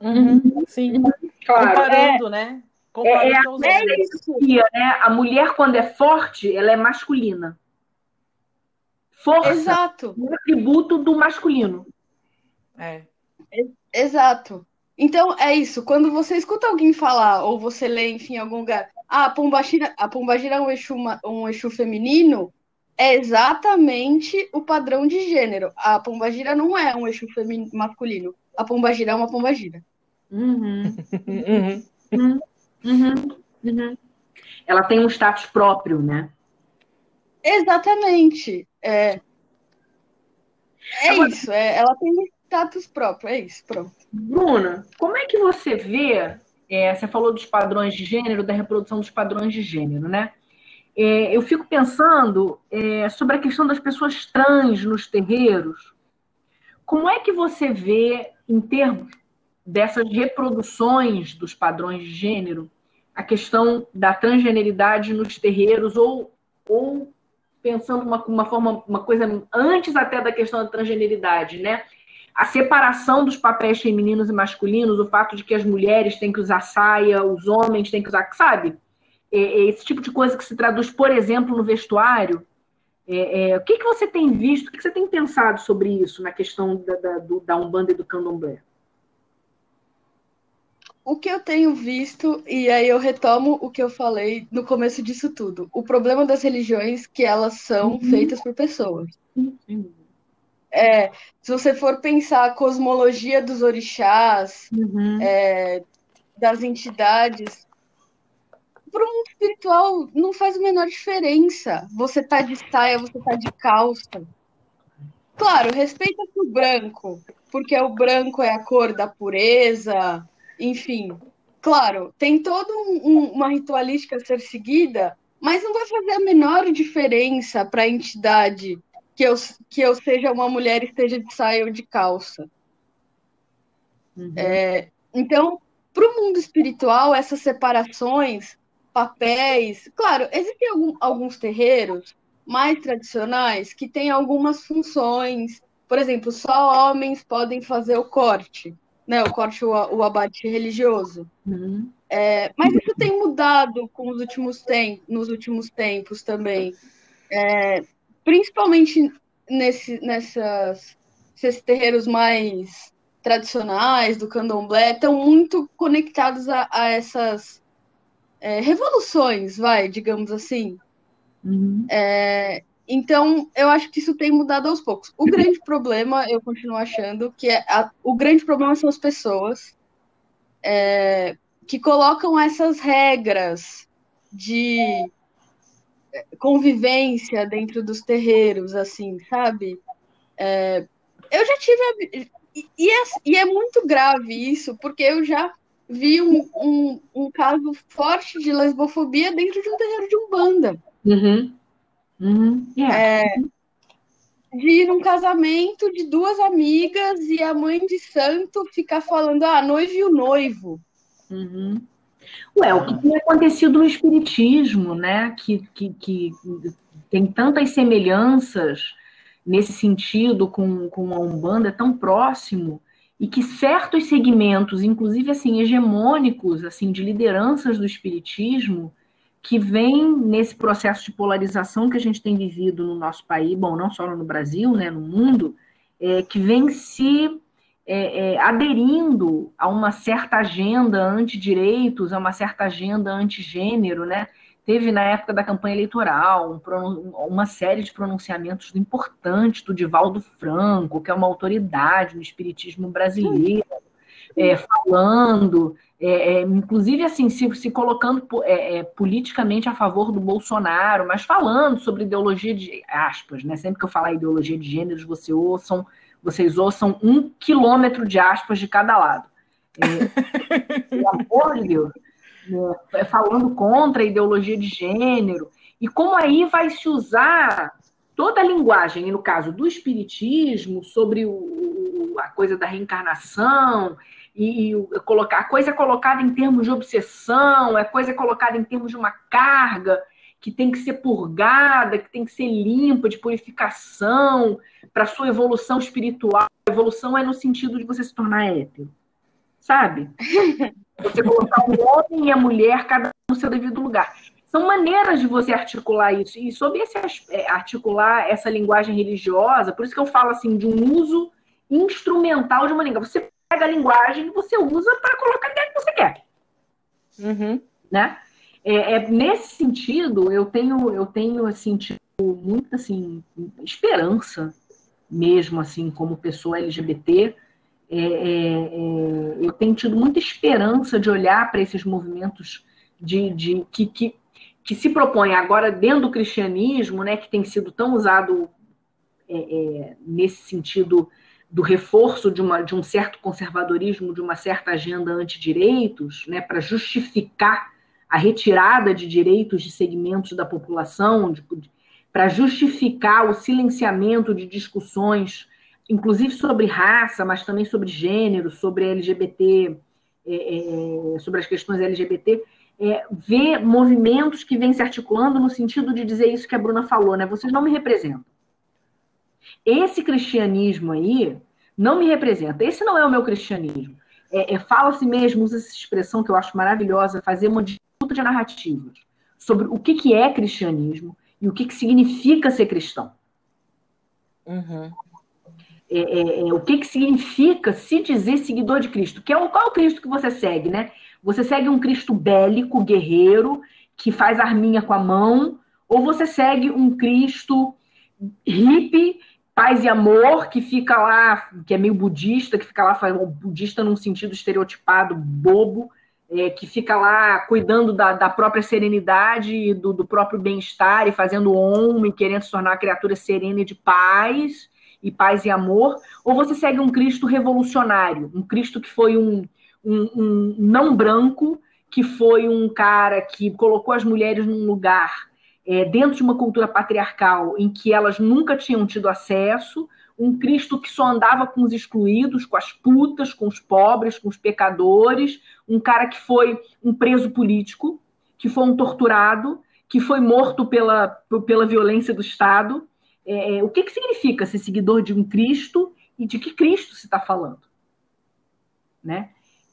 Uhum, sim. Claro. Comparando, é, né? Comparando é, é, isso. Né? A mulher, quando é forte, ela é masculina. Força Exato. é um atributo do masculino. É. Exato. Então, é isso. Quando você escuta alguém falar, ou você lê, enfim, em algum lugar, ah, a Pombagira, a Pombagira é um Exu, um Exu feminino, é exatamente o padrão de gênero. A Pombagira não é um Exu feminino, masculino. A Pombagira é uma Pombagira. Uhum. uhum. Uhum. Uhum. Uhum. Ela tem um status próprio, né? Exatamente. É, é Agora... isso. É, ela tem um status próprio. É isso, pronto. Bruna, como é que você vê? É, você falou dos padrões de gênero, da reprodução dos padrões de gênero, né? É, eu fico pensando é, sobre a questão das pessoas trans nos terreiros. Como é que você vê, em termos dessas reproduções dos padrões de gênero, a questão da transgeneridade nos terreiros, ou, ou pensando uma, uma forma, uma coisa antes até da questão da transgeneridade, né? a separação dos papéis femininos e masculinos, o fato de que as mulheres têm que usar saia, os homens têm que usar, sabe? É, é esse tipo de coisa que se traduz, por exemplo, no vestuário. É, é, o que, que você tem visto, o que, que você tem pensado sobre isso na questão da, da, do, da Umbanda e do Candomblé? O que eu tenho visto, e aí eu retomo o que eu falei no começo disso tudo, o problema das religiões que elas são uhum. feitas por pessoas. Uhum. É, se você for pensar a cosmologia dos orixás, uhum. é, das entidades, para o mundo espiritual não faz a menor diferença. Você tá de saia, você tá de calça. Claro, respeita o branco, porque o branco é a cor da pureza, enfim. Claro, tem toda um, uma ritualística a ser seguida, mas não vai fazer a menor diferença para a entidade que eu, que eu seja uma mulher e esteja de saia ou de calça. Uhum. É, então, para o mundo espiritual, essas separações, papéis. Claro, existem algum, alguns terreiros mais tradicionais que têm algumas funções. Por exemplo, só homens podem fazer o corte, né? O corte, o, o abate religioso. Uhum. É, mas isso tem mudado com os últimos tempos, nos últimos tempos também. É, principalmente nesse, nessas, nesses terreiros mais tradicionais do candomblé, estão muito conectados a, a essas é, revoluções, vai, digamos assim. Uhum. É, então, eu acho que isso tem mudado aos poucos. O grande problema, eu continuo achando, que é a, o grande problema são as pessoas é, que colocam essas regras de convivência dentro dos terreiros, assim, sabe? É, eu já tive. E é, e é, muito grave isso, porque eu já vi um, um, um, caso forte de lesbofobia dentro de um terreiro de Umbanda. Uhum. Uhum. Yeah. É, de ir num casamento de duas amigas e a mãe de santo ficar falando, ah, noivo e o noivo. Uhum. Ué, o que tem acontecido no Espiritismo, né? Que, que, que tem tantas semelhanças nesse sentido com, com a Umbanda, é tão próximo, e que certos segmentos, inclusive assim, hegemônicos, assim, de lideranças do Espiritismo, que vem nesse processo de polarização que a gente tem vivido no nosso país, bom, não só no Brasil, né, no mundo, é, que vem se é, é, aderindo a uma certa agenda anti-direitos, a uma certa agenda anti-gênero, né? Teve na época da campanha eleitoral um, uma série de pronunciamentos importantes do Divaldo Franco, que é uma autoridade no espiritismo brasileiro, é, falando, é, é, inclusive assim, se, se colocando é, é, politicamente a favor do Bolsonaro, mas falando sobre ideologia de aspas, né? Sempre que eu falar ideologia de gêneros, você ouçam vocês ouçam um quilômetro de aspas de cada lado. É, <laughs> pelo amor de Deus. É, é, falando contra a ideologia de gênero. E como aí vai se usar toda a linguagem, no caso do espiritismo, sobre o, a coisa da reencarnação, e, e colocar a coisa é colocada em termos de obsessão, é coisa colocada em termos de uma carga que tem que ser purgada, que tem que ser limpa, de purificação, para sua evolução espiritual. A evolução é no sentido de você se tornar hétero, sabe? Você colocar o homem e a mulher, cada um no seu devido lugar. São maneiras de você articular isso. E sobre esse é, articular essa linguagem religiosa, por isso que eu falo assim de um uso instrumental de uma língua. Você pega a linguagem e você usa para colocar a ideia que você quer. Uhum. Né? É, é, nesse sentido, eu tenho, eu tenho assim, muita assim, esperança mesmo assim como pessoa LGBT. É, é, é, eu tenho tido muita esperança de olhar para esses movimentos de, de que, que, que, se propõem agora dentro do cristianismo, né, que tem sido tão usado é, é, nesse sentido do reforço de, uma, de um certo conservadorismo, de uma certa agenda antidireitos, né, para justificar a retirada de direitos de segmentos da população, para justificar o silenciamento de discussões, inclusive sobre raça, mas também sobre gênero, sobre LGBT, é, é, sobre as questões LGBT, é, ver movimentos que vêm se articulando no sentido de dizer isso que a Bruna falou, né? Vocês não me representam. Esse cristianismo aí não me representa. Esse não é o meu cristianismo. É, é Fala-se mesmo, usa essa expressão que eu acho maravilhosa, fazer uma de narrativas sobre o que, que é cristianismo e o que, que significa ser cristão. Uhum. É, é, é, o que, que significa se dizer seguidor de Cristo? Que é o, qual o Cristo que você segue, né? Você segue um Cristo bélico, guerreiro, que faz arminha com a mão, ou você segue um Cristo hippie, paz e amor, que fica lá, que é meio budista, que fica lá, budista num sentido estereotipado, bobo, é, que fica lá cuidando da, da própria serenidade do, do próprio bem-estar e fazendo homem, querendo se tornar uma criatura serena e de paz, e paz e amor, ou você segue um Cristo revolucionário, um Cristo que foi um, um, um não branco, que foi um cara que colocou as mulheres num lugar é, dentro de uma cultura patriarcal em que elas nunca tinham tido acesso, um Cristo que só andava com os excluídos, com as putas, com os pobres, com os pecadores, um cara que foi um preso político, que foi um torturado, que foi morto pela, pela violência do Estado. É, é, o que, que significa ser seguidor de um Cristo e de que Cristo se está falando? Né?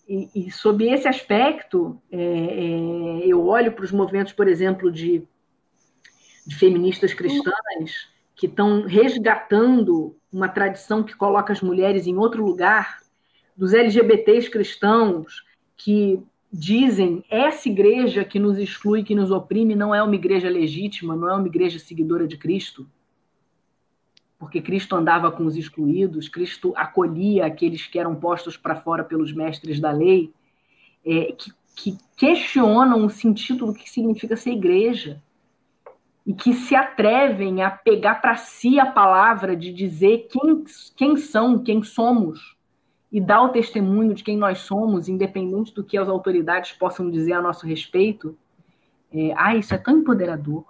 E, e, sob esse aspecto, é, é, eu olho para os movimentos, por exemplo, de, de feministas cristãs que estão resgatando uma tradição que coloca as mulheres em outro lugar, dos LGBTs cristãos que dizem essa igreja que nos exclui, que nos oprime, não é uma igreja legítima, não é uma igreja seguidora de Cristo. Porque Cristo andava com os excluídos, Cristo acolhia aqueles que eram postos para fora pelos mestres da lei, é, que, que questionam o sentido do que significa ser igreja e que se atrevem a pegar para si a palavra de dizer quem, quem são, quem somos, e dar o testemunho de quem nós somos, independente do que as autoridades possam dizer a nosso respeito. É, ah, isso é tão empoderador.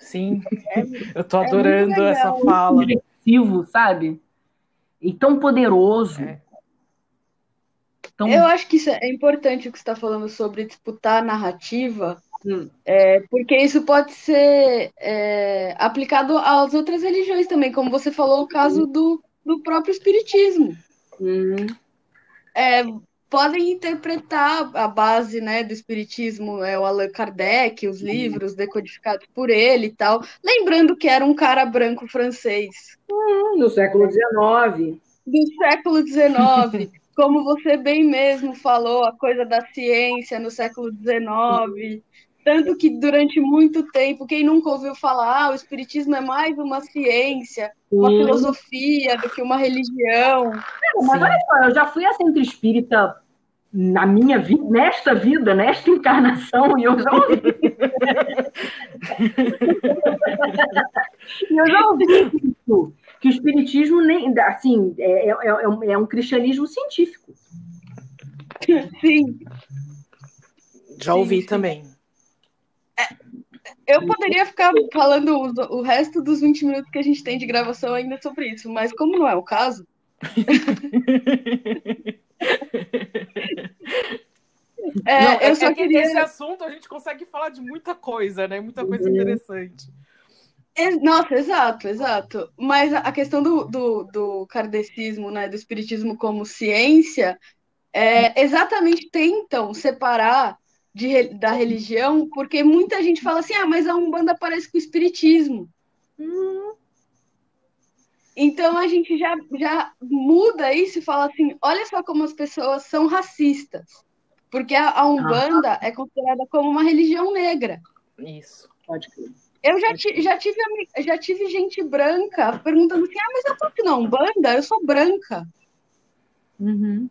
Sim, é, eu tô adorando é essa fala. Diretiva, sabe? E tão poderoso. É. Tão... Eu acho que isso é importante o que você está falando sobre disputar a narrativa, hum. é, porque isso pode ser é, aplicado às outras religiões também, como você falou, o caso do, do próprio Espiritismo. Hum. É, podem interpretar a base né, do espiritismo, é o Allan Kardec, os livros decodificados por ele e tal, lembrando que era um cara branco francês. Hum, do século XIX. Do século XIX. Como você bem mesmo falou, a coisa da ciência no século XIX. Tanto que durante muito tempo, quem nunca ouviu falar, ah, o espiritismo é mais uma ciência, uma Sim. filosofia do que uma religião. É, mas olha só, eu já fui a centro espírita na minha vida, nesta vida, nesta encarnação, e eu já ouvi. <laughs> e eu já ouvi isso, que o espiritismo nem, assim, é, é, é, é um cristianismo científico. Sim. Já ouvi sim, também. Eu poderia ficar falando o, o resto dos 20 minutos que a gente tem de gravação ainda sobre isso, mas como não é o caso. <laughs> é, não, eu é, só é queria... Esse assunto a gente consegue falar de muita coisa, né? Muita coisa uhum. interessante. Nossa, exato, exato. Mas a questão do, do, do kardecismo, né, do espiritismo como ciência, é, exatamente tentam separar de, da religião, porque muita gente fala assim, ah, mas a Umbanda parece com o Espiritismo. Hum. Então a gente já, já muda isso e fala assim, olha só como as pessoas são racistas. Porque a, a Umbanda ah. é considerada como uma religião negra. Isso, pode crer. Eu já, ti, já, tive, já tive gente branca perguntando assim, ah, mas eu tô aqui na Umbanda, eu sou branca. Uhum.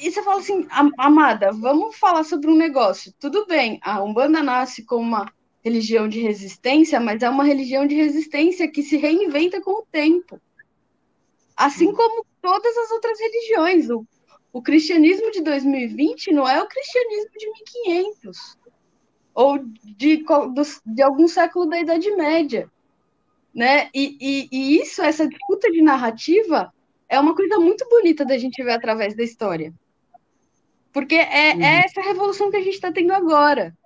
E você fala assim, amada, vamos falar sobre um negócio. Tudo bem, a Umbanda nasce como uma religião de resistência, mas é uma religião de resistência que se reinventa com o tempo. Assim como todas as outras religiões. O, o cristianismo de 2020 não é o cristianismo de 1500 ou de, de algum século da Idade Média. Né? E, e, e isso, essa disputa de narrativa, é uma coisa muito bonita da gente ver através da história. Porque é, uhum. é essa revolução que a gente está tendo agora.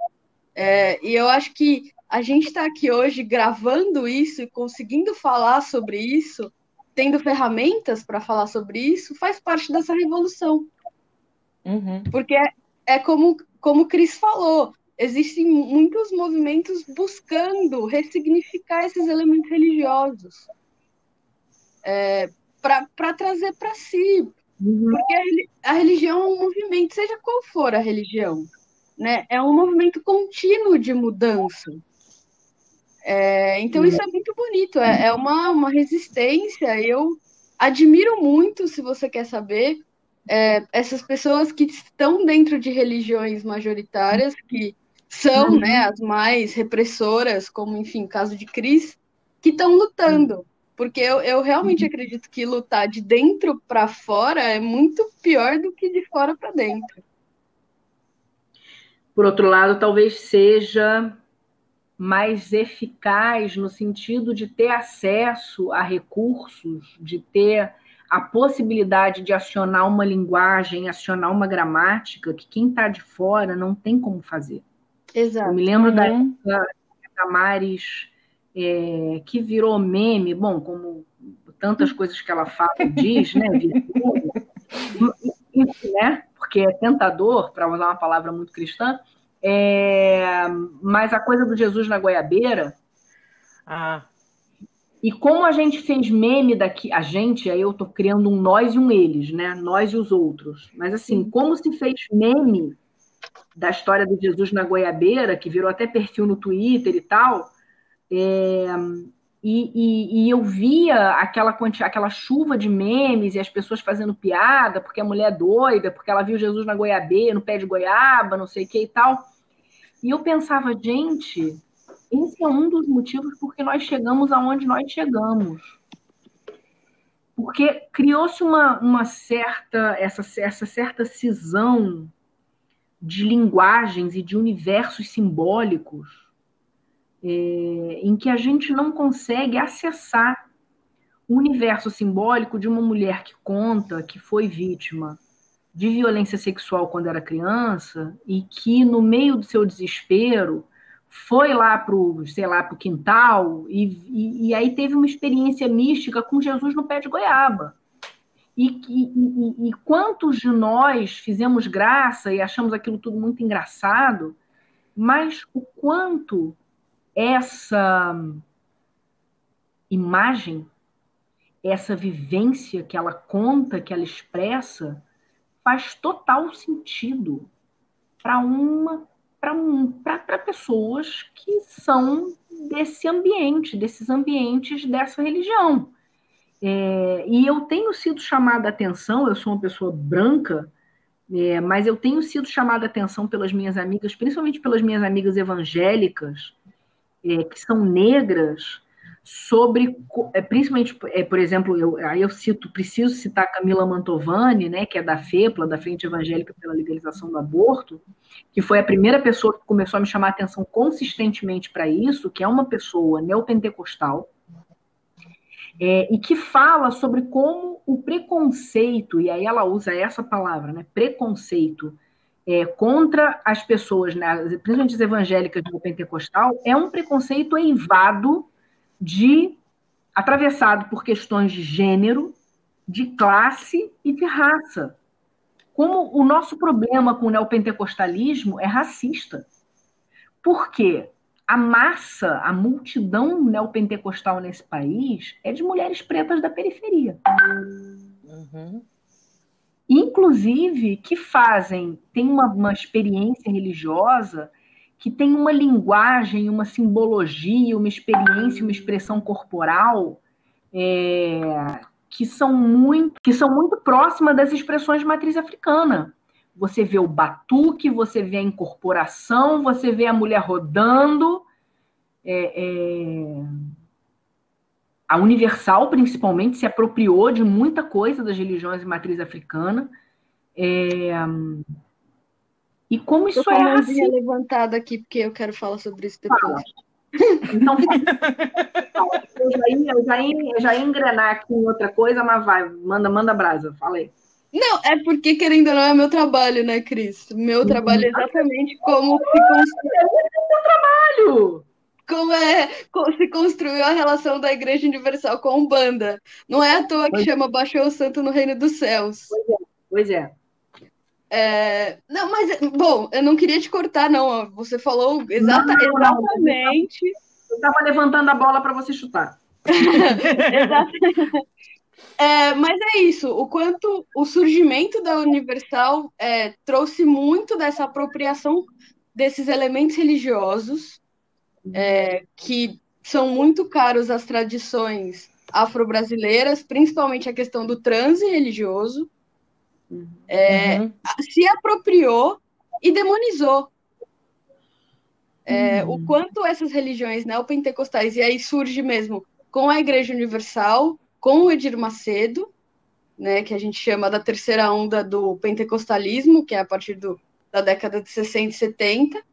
É, e eu acho que a gente está aqui hoje gravando isso e conseguindo falar sobre isso, tendo ferramentas para falar sobre isso, faz parte dessa revolução. Uhum. Porque é, é como, como o Cris falou, existem muitos movimentos buscando ressignificar esses elementos religiosos é, para trazer para si, Uhum. Porque a, religião é um movimento, seja qual for a religião, né? É um movimento contínuo de mudança. É, então, isso é muito bonito, é, é uma, uma resistência. Eu admiro muito, se você quer saber, é, essas pessoas que estão dentro de religiões majoritárias, que são uhum. né, as mais repressoras, como, enfim, caso de Cris, que estão lutando. Porque eu, eu realmente uhum. acredito que lutar de dentro para fora é muito pior do que de fora para dentro. Por outro lado, talvez seja mais eficaz no sentido de ter acesso a recursos, de ter a possibilidade de acionar uma linguagem, acionar uma gramática que quem está de fora não tem como fazer. Exato. Eu me lembro uhum. da, da Maris é, que virou meme, bom, como tantas coisas que ela fala e diz, né, né, porque é tentador, para usar uma palavra muito cristã, é, mas a coisa do Jesus na goiabeira. Ah. E como a gente fez meme daqui, a gente, aí eu tô criando um nós e um eles, né? Nós e os outros. Mas assim, como se fez meme da história do Jesus na goiabeira, que virou até perfil no Twitter e tal, é, e, e, e, eu via aquela, aquela chuva de memes e as pessoas fazendo piada porque a mulher é doida, porque ela viu Jesus na goiabeira, no pé de goiaba, não sei o que e tal. E eu pensava, gente, esse é um dos motivos porque nós chegamos aonde nós chegamos. Porque criou-se uma, uma certa, essa, essa certa cisão de linguagens e de universos simbólicos é, em que a gente não consegue acessar o universo simbólico de uma mulher que conta que foi vítima de violência sexual quando era criança e que no meio do seu desespero foi lá pro, sei lá, pro quintal e, e, e aí teve uma experiência mística com Jesus no pé de goiaba. E, e, e, quantos de nós fizemos graça e achamos aquilo tudo muito engraçado, mas o quanto essa imagem, essa vivência que ela conta, que ela expressa, faz total sentido para uma para um, pessoas que são desse ambiente, desses ambientes dessa religião. É, e eu tenho sido chamada a atenção, eu sou uma pessoa branca, é, mas eu tenho sido chamada a atenção pelas minhas amigas, principalmente pelas minhas amigas evangélicas, é, que são negras sobre, é, principalmente, é, por exemplo, eu, aí eu cito, preciso citar Camila Mantovani, né, que é da FEPLA, da Frente Evangélica pela Legalização do Aborto, que foi a primeira pessoa que começou a me chamar a atenção consistentemente para isso, que é uma pessoa neopentecostal, é, e que fala sobre como o preconceito, e aí ela usa essa palavra, né, preconceito, é, contra as pessoas, né, principalmente as evangélicas do pentecostal, é um preconceito eivado de atravessado por questões de gênero, de classe e de raça. Como o nosso problema com o neopentecostalismo é racista. Porque a massa, a multidão neopentecostal nesse país é de mulheres pretas da periferia. Uhum inclusive que fazem, tem uma, uma experiência religiosa que tem uma linguagem, uma simbologia, uma experiência, uma expressão corporal é, que são muito que são muito próximas das expressões de matriz africana. Você vê o batuque, você vê a incorporação, você vê a mulher rodando. É, é a Universal, principalmente, se apropriou de muita coisa das religiões de matriz africana. É... E como isso Tô é assim... levantada aqui, porque eu quero falar sobre isso depois. Fala. Então, <laughs> eu, já ia, eu, já ia, eu já ia engrenar aqui em outra coisa, mas vai, manda, manda brasa, fala aí. Não, é porque, querendo ou não, é meu trabalho, né, Cris? Meu trabalho é exatamente como se. É meu trabalho! Como é como se construiu a relação da Igreja Universal com Umbanda. Não é à toa que pois chama Baixou o Santo no Reino dos Céus. Pois é. Pois é. É, não, mas, bom, eu não queria te cortar, não. Você falou exata, não, exatamente. Eu estava levantando a bola para você chutar. <laughs> exatamente. É, mas é isso, o quanto o surgimento da Universal é, trouxe muito dessa apropriação desses elementos religiosos é, que são muito caros às tradições afro-brasileiras, principalmente a questão do transe religioso, é, uhum. se apropriou e demonizou. É, uhum. O quanto essas religiões neopentecostais, e aí surge mesmo com a Igreja Universal, com o Edir Macedo, né, que a gente chama da terceira onda do pentecostalismo, que é a partir do, da década de 60 e 70,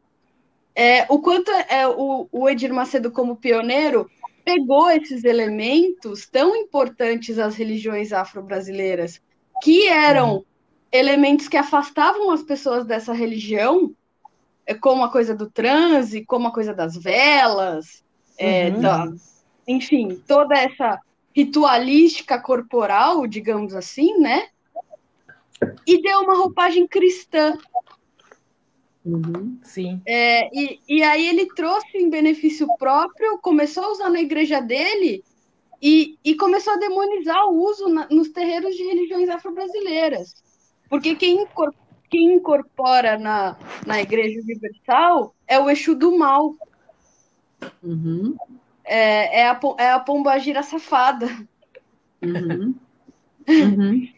é, o quanto é, o, o Edir Macedo, como pioneiro, pegou esses elementos tão importantes às religiões afro-brasileiras, que eram uhum. elementos que afastavam as pessoas dessa religião, é, como a coisa do transe, como a coisa das velas, é, uhum. da, enfim, toda essa ritualística corporal, digamos assim, né? E deu uma roupagem cristã Uhum, sim. É, e, e aí ele trouxe em benefício próprio, começou a usar na igreja dele e, e começou a demonizar o uso na, nos terreiros de religiões afro-brasileiras. Porque quem, quem incorpora na, na igreja universal é o Exu do mal. Uhum. é, é, a, é a pombagira safada. Uhum. <laughs> Uhum.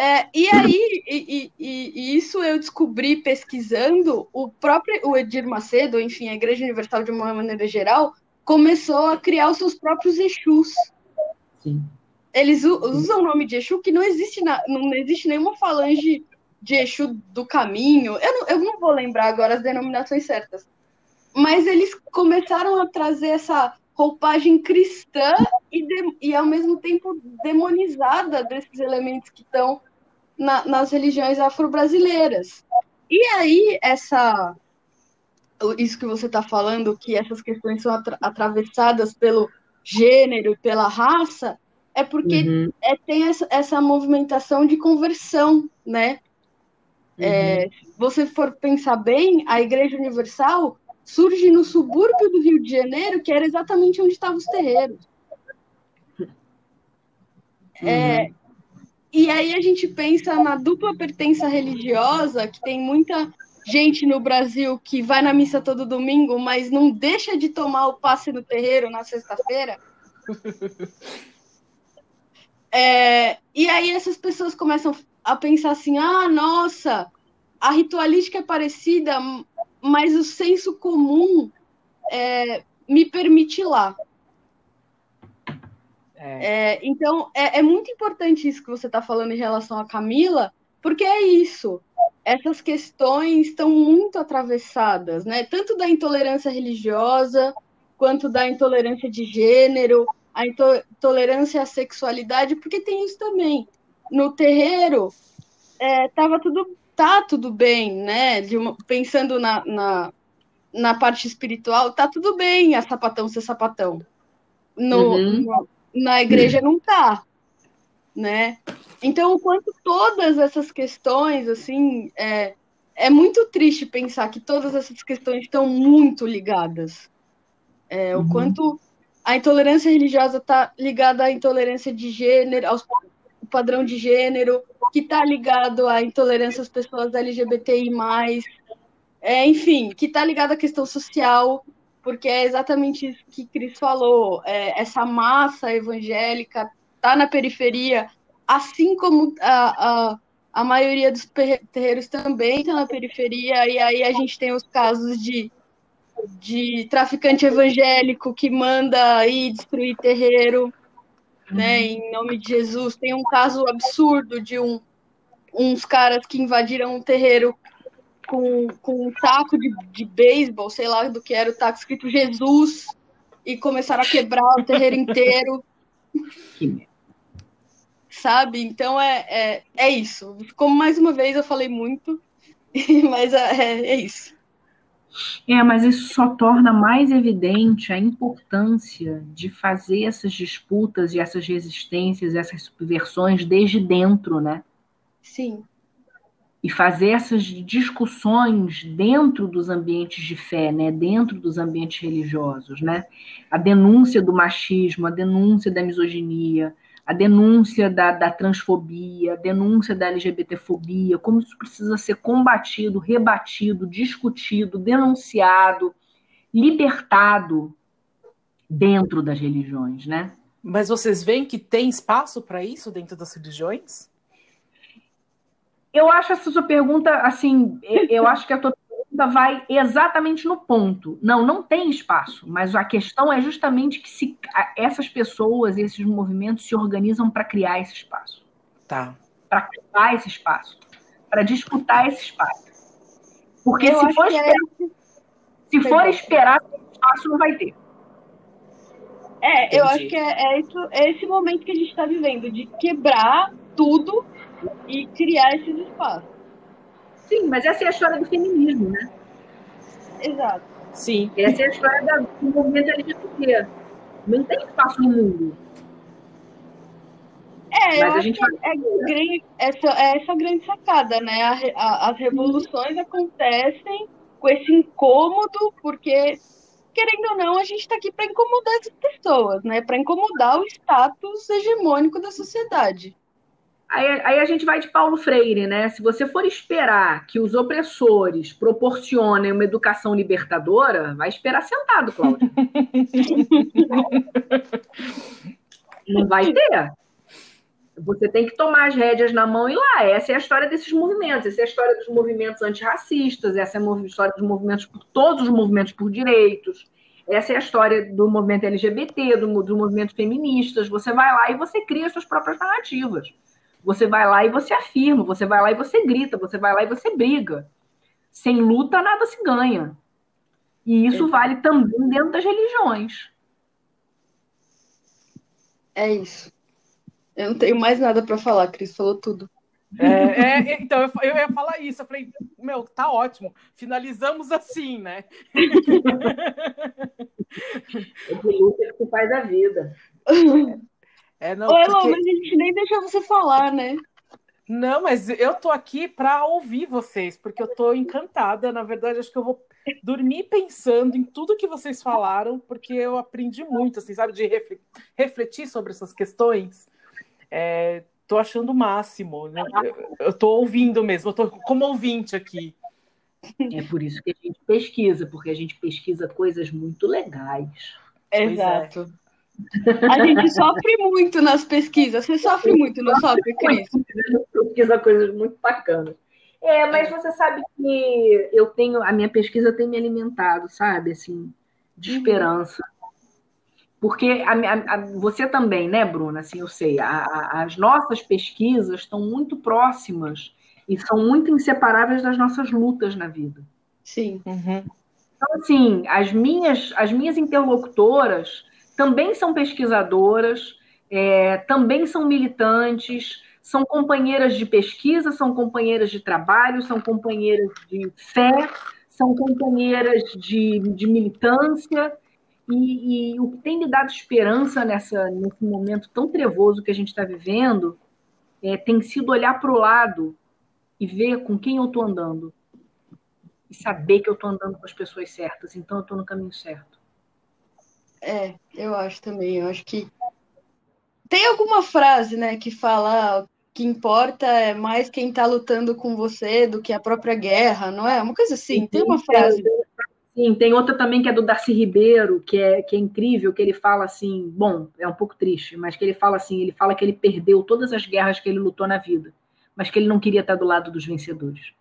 É, e aí, e, e, e, isso eu descobri pesquisando, o próprio o Edir Macedo, enfim, a Igreja Universal de uma maneira geral, começou a criar os seus próprios Exus. Sim. Eles usam o nome de Exu que não existe, na, não existe nenhuma falange de Exu do caminho. Eu não, eu não vou lembrar agora as denominações certas. Mas eles começaram a trazer essa roupagem cristã e, de, e ao mesmo tempo demonizada desses elementos que estão na, nas religiões afro-brasileiras. E aí, essa isso que você está falando, que essas questões são atra atravessadas pelo gênero, pela raça, é porque uhum. é, tem essa, essa movimentação de conversão, né? É, uhum. É, você for pensar bem, a Igreja Universal surge no subúrbio do Rio de Janeiro, que era exatamente onde estavam os terreiros. Uhum. É, e aí a gente pensa na dupla pertença religiosa, que tem muita gente no Brasil que vai na missa todo domingo, mas não deixa de tomar o passe no terreiro na sexta-feira. <laughs> É, e aí essas pessoas começam a pensar assim: ah, nossa, a ritualística é parecida, mas o senso comum é, me permite lá. É. É, então, é, é, muito importante isso que você está falando em relação a Camila, porque é isso. Essas questões estão muito atravessadas, né? Tanto da intolerância religiosa, quanto da intolerância de gênero, a intolerância à sexualidade, porque tem isso também. No terreiro, é, tudo tá tudo bem, né? Uma, pensando na, na, na, parte espiritual, tá tudo bem a sapatão ser sapatão. No, uhum. no, na igreja não tá, né? Então, o quanto todas essas questões, assim, é, é muito triste pensar que todas essas questões estão muito ligadas. É, uhum. O quanto a intolerância religiosa está ligada à intolerância de gênero, ao padrão de gênero, que está ligado à intolerância às pessoas LGBTI+, é, enfim, que está ligado à questão social, porque é exatamente isso que Cris falou, é, essa massa evangélica está na periferia, assim como a, a, a maioria dos terreiros também está na periferia, e aí a gente tem os casos de, de traficante evangélico que manda ir destruir terreiro, né, em nome de Jesus. Tem um caso absurdo de um, uns caras que invadiram um terreiro com, com um taco de, de beisebol, sei lá do que era o taco escrito Jesus, e começaram a quebrar o terreiro inteiro. Sabe? Então é, é, é isso. Como mais uma vez eu falei muito, <laughs> mas é, é isso. É, mas isso só torna mais evidente a importância de fazer essas disputas e essas resistências, essas subversões desde dentro, né? Sim. E fazer essas discussões dentro dos ambientes de fé, né? Dentro dos ambientes religiosos, né? A denúncia do machismo, a denúncia da misoginia, a denúncia da, da transfobia, a denúncia da LGBTfobia, como isso precisa ser combatido, rebatido, discutido, denunciado, libertado dentro das religiões, né? Mas vocês veem que tem espaço para isso dentro das religiões? Eu acho essa sua pergunta, assim, eu acho que a tua vai exatamente no ponto. Não, não tem espaço, mas a questão é justamente que se essas pessoas, esses movimentos se organizam para criar esse espaço. Tá. Para criar esse espaço, para disputar esse espaço. Porque Eu se for é esperar, é... se for esperar, espaço não vai ter. É, Entendi. eu acho que é, é, isso, é esse momento que a gente está vivendo, de quebrar tudo e criar esses espaços. Sim, mas essa é a história do feminismo, né? Exato. Sim. Essa é a história do movimento LGBT. Não tem espaço no mundo. É, mas a gente vai... é, grande, essa, é essa grande sacada, né? A, a, as revoluções acontecem com esse incômodo, porque, querendo ou não, a gente está aqui para incomodar essas pessoas, né? Para incomodar o status hegemônico da sociedade. Aí, aí, a gente vai de Paulo Freire, né? Se você for esperar que os opressores proporcionem uma educação libertadora, vai esperar sentado, Cláudia. <laughs> Não vai ter. Você tem que tomar as rédeas na mão e lá. Essa é a história desses movimentos. Essa é a história dos movimentos antirracistas. Essa é a história dos movimentos por todos os movimentos por direitos. Essa é a história do movimento LGBT, do, dos movimentos feministas. Você vai lá e você cria suas próprias narrativas. Você vai lá e você afirma, você vai lá e você grita, você vai lá e você briga. Sem luta, nada se ganha. E isso é. vale também dentro das religiões. É isso. Eu não tenho mais nada para falar, Cris falou tudo. É, é, então, eu, eu, ia falar isso. Eu falei, meu, tá ótimo. Finalizamos assim, né? <laughs> É de luta que faz a vida. <laughs> É, não, Oi, porque... mas a gente nem deixa você falar, né? Não, mas eu tô aqui para ouvir vocês, porque eu tô encantada. Na verdade, acho que eu vou dormir pensando em tudo que vocês falaram, porque eu aprendi muito, assim, sabe, de refletir sobre essas questões. É, tô achando o máximo. Né? Eu tô ouvindo mesmo, eu tô como ouvinte aqui. É por isso que a gente pesquisa, porque a gente pesquisa coisas muito legais. Exato. É. A gente sofre muito nas pesquisas. Você sofre muito, não sofre, Cris? Pesquisa coisas muito bacanas. É, mas você sabe que eu tenho, a minha pesquisa tem me alimentado, sabe, assim, de uhum. esperança. Porque a, a, a, você também, né, Bruna? Assim, eu sei, as nossas pesquisas estão muito próximas e são muito inseparáveis das nossas lutas na vida. Sim. Uhum. Então, assim, as minhas, as minhas interlocutoras também são pesquisadoras, é, também são militantes, são companheiras de pesquisa, são companheiras de trabalho, são companheiras de fé, são companheiras de, de militância. E, e, o que tem me dado esperança nessa, nesse momento tão trevoso que a gente está vivendo é, tem sido olhar para o lado e ver com quem eu estou andando. E saber que eu estou andando com as pessoas certas, então eu estou no caminho certo. É, eu acho também. Eu acho que tem alguma frase, né, que fala ah, que importa é mais quem está lutando com você do que a própria guerra, não é? Uma coisa assim. Tem uma frase. Sim, tem outra também que é do Darcy Ribeiro, que é, que é incrível, que ele fala assim, bom, é um pouco triste, mas que ele fala assim, ele fala que ele perdeu todas as guerras que ele lutou na vida, mas que ele não queria estar do lado dos vencedores.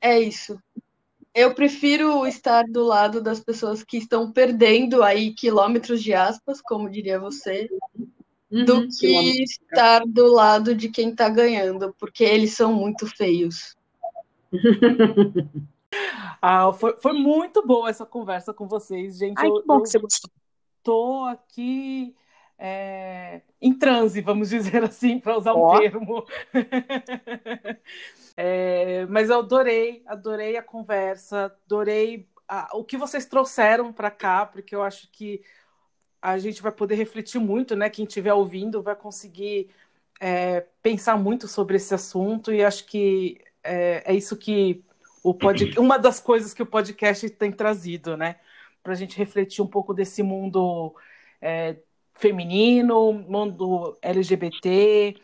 É isso eu prefiro estar do lado das pessoas que estão perdendo aí quilômetros de aspas, como diria você, uhum, do que estar do lado de quem está ganhando, porque eles são muito feios. <laughs> ah, foi, foi muito boa essa conversa com vocês, gente. Ai, eu, que bom eu que você gostou. Tô aqui é, em transe, vamos dizer <laughs> assim, para usar um oh. termo. <laughs> É, mas eu adorei, adorei a conversa, adorei a, o que vocês trouxeram para cá, porque eu acho que a gente vai poder refletir muito, né? Quem estiver ouvindo vai conseguir é, pensar muito sobre esse assunto e acho que é, é isso que o pod... <clears throat> uma das coisas que o podcast tem trazido, né? Para a gente refletir um pouco desse mundo é, feminino, mundo LGBT,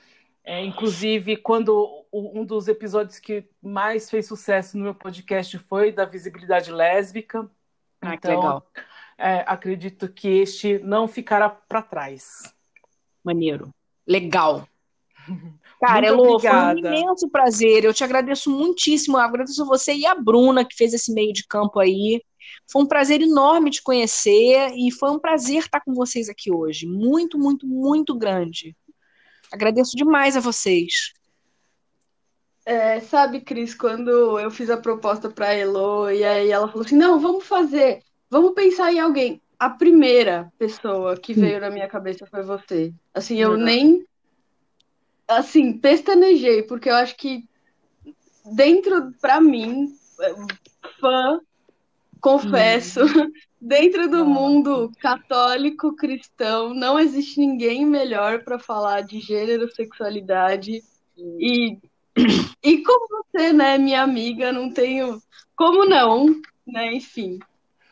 é, inclusive, quando um dos episódios que mais fez sucesso no meu podcast foi da visibilidade lésbica. Ah, então, que legal. É, acredito que este não ficará para trás. Maneiro. Legal. <laughs> Cara, Elô, foi um imenso prazer. Eu te agradeço muitíssimo. Eu agradeço a você e a Bruna, que fez esse meio de campo aí. Foi um prazer enorme te conhecer e foi um prazer estar com vocês aqui hoje. Muito, muito, muito grande. Agradeço demais a vocês. É, sabe, Cris, quando eu fiz a proposta para Elo e aí ela falou assim: não, vamos fazer, vamos pensar em alguém. A primeira pessoa que veio na minha cabeça foi você. Assim, eu nem. Assim, pestanejei, porque eu acho que dentro, para mim, fã, confesso, uhum. <laughs> Dentro do mundo católico cristão, não existe ninguém melhor para falar de gênero, sexualidade e <coughs> e como você, né, minha amiga, não tenho como não, né, enfim.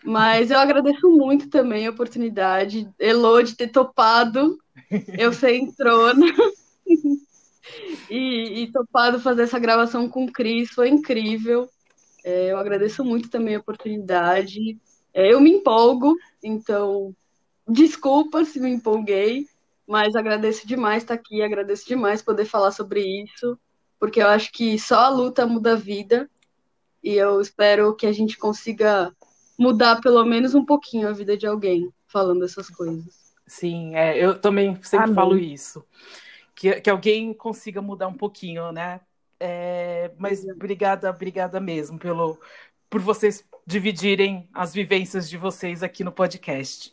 Mas eu agradeço muito também a oportunidade, Elo, de ter topado eu ser entrona. <laughs> e, e topado fazer essa gravação com o Cris, foi incrível. É, eu agradeço muito também a oportunidade. É, eu me empolgo, então desculpa se me empolguei, mas agradeço demais estar aqui, agradeço demais poder falar sobre isso, porque eu acho que só a luta muda a vida e eu espero que a gente consiga mudar pelo menos um pouquinho a vida de alguém falando essas coisas. Sim, é, eu também sempre Amém. falo isso. Que, que alguém consiga mudar um pouquinho, né? É, mas obrigada, obrigada mesmo pelo, por vocês dividirem as vivências de vocês aqui no podcast.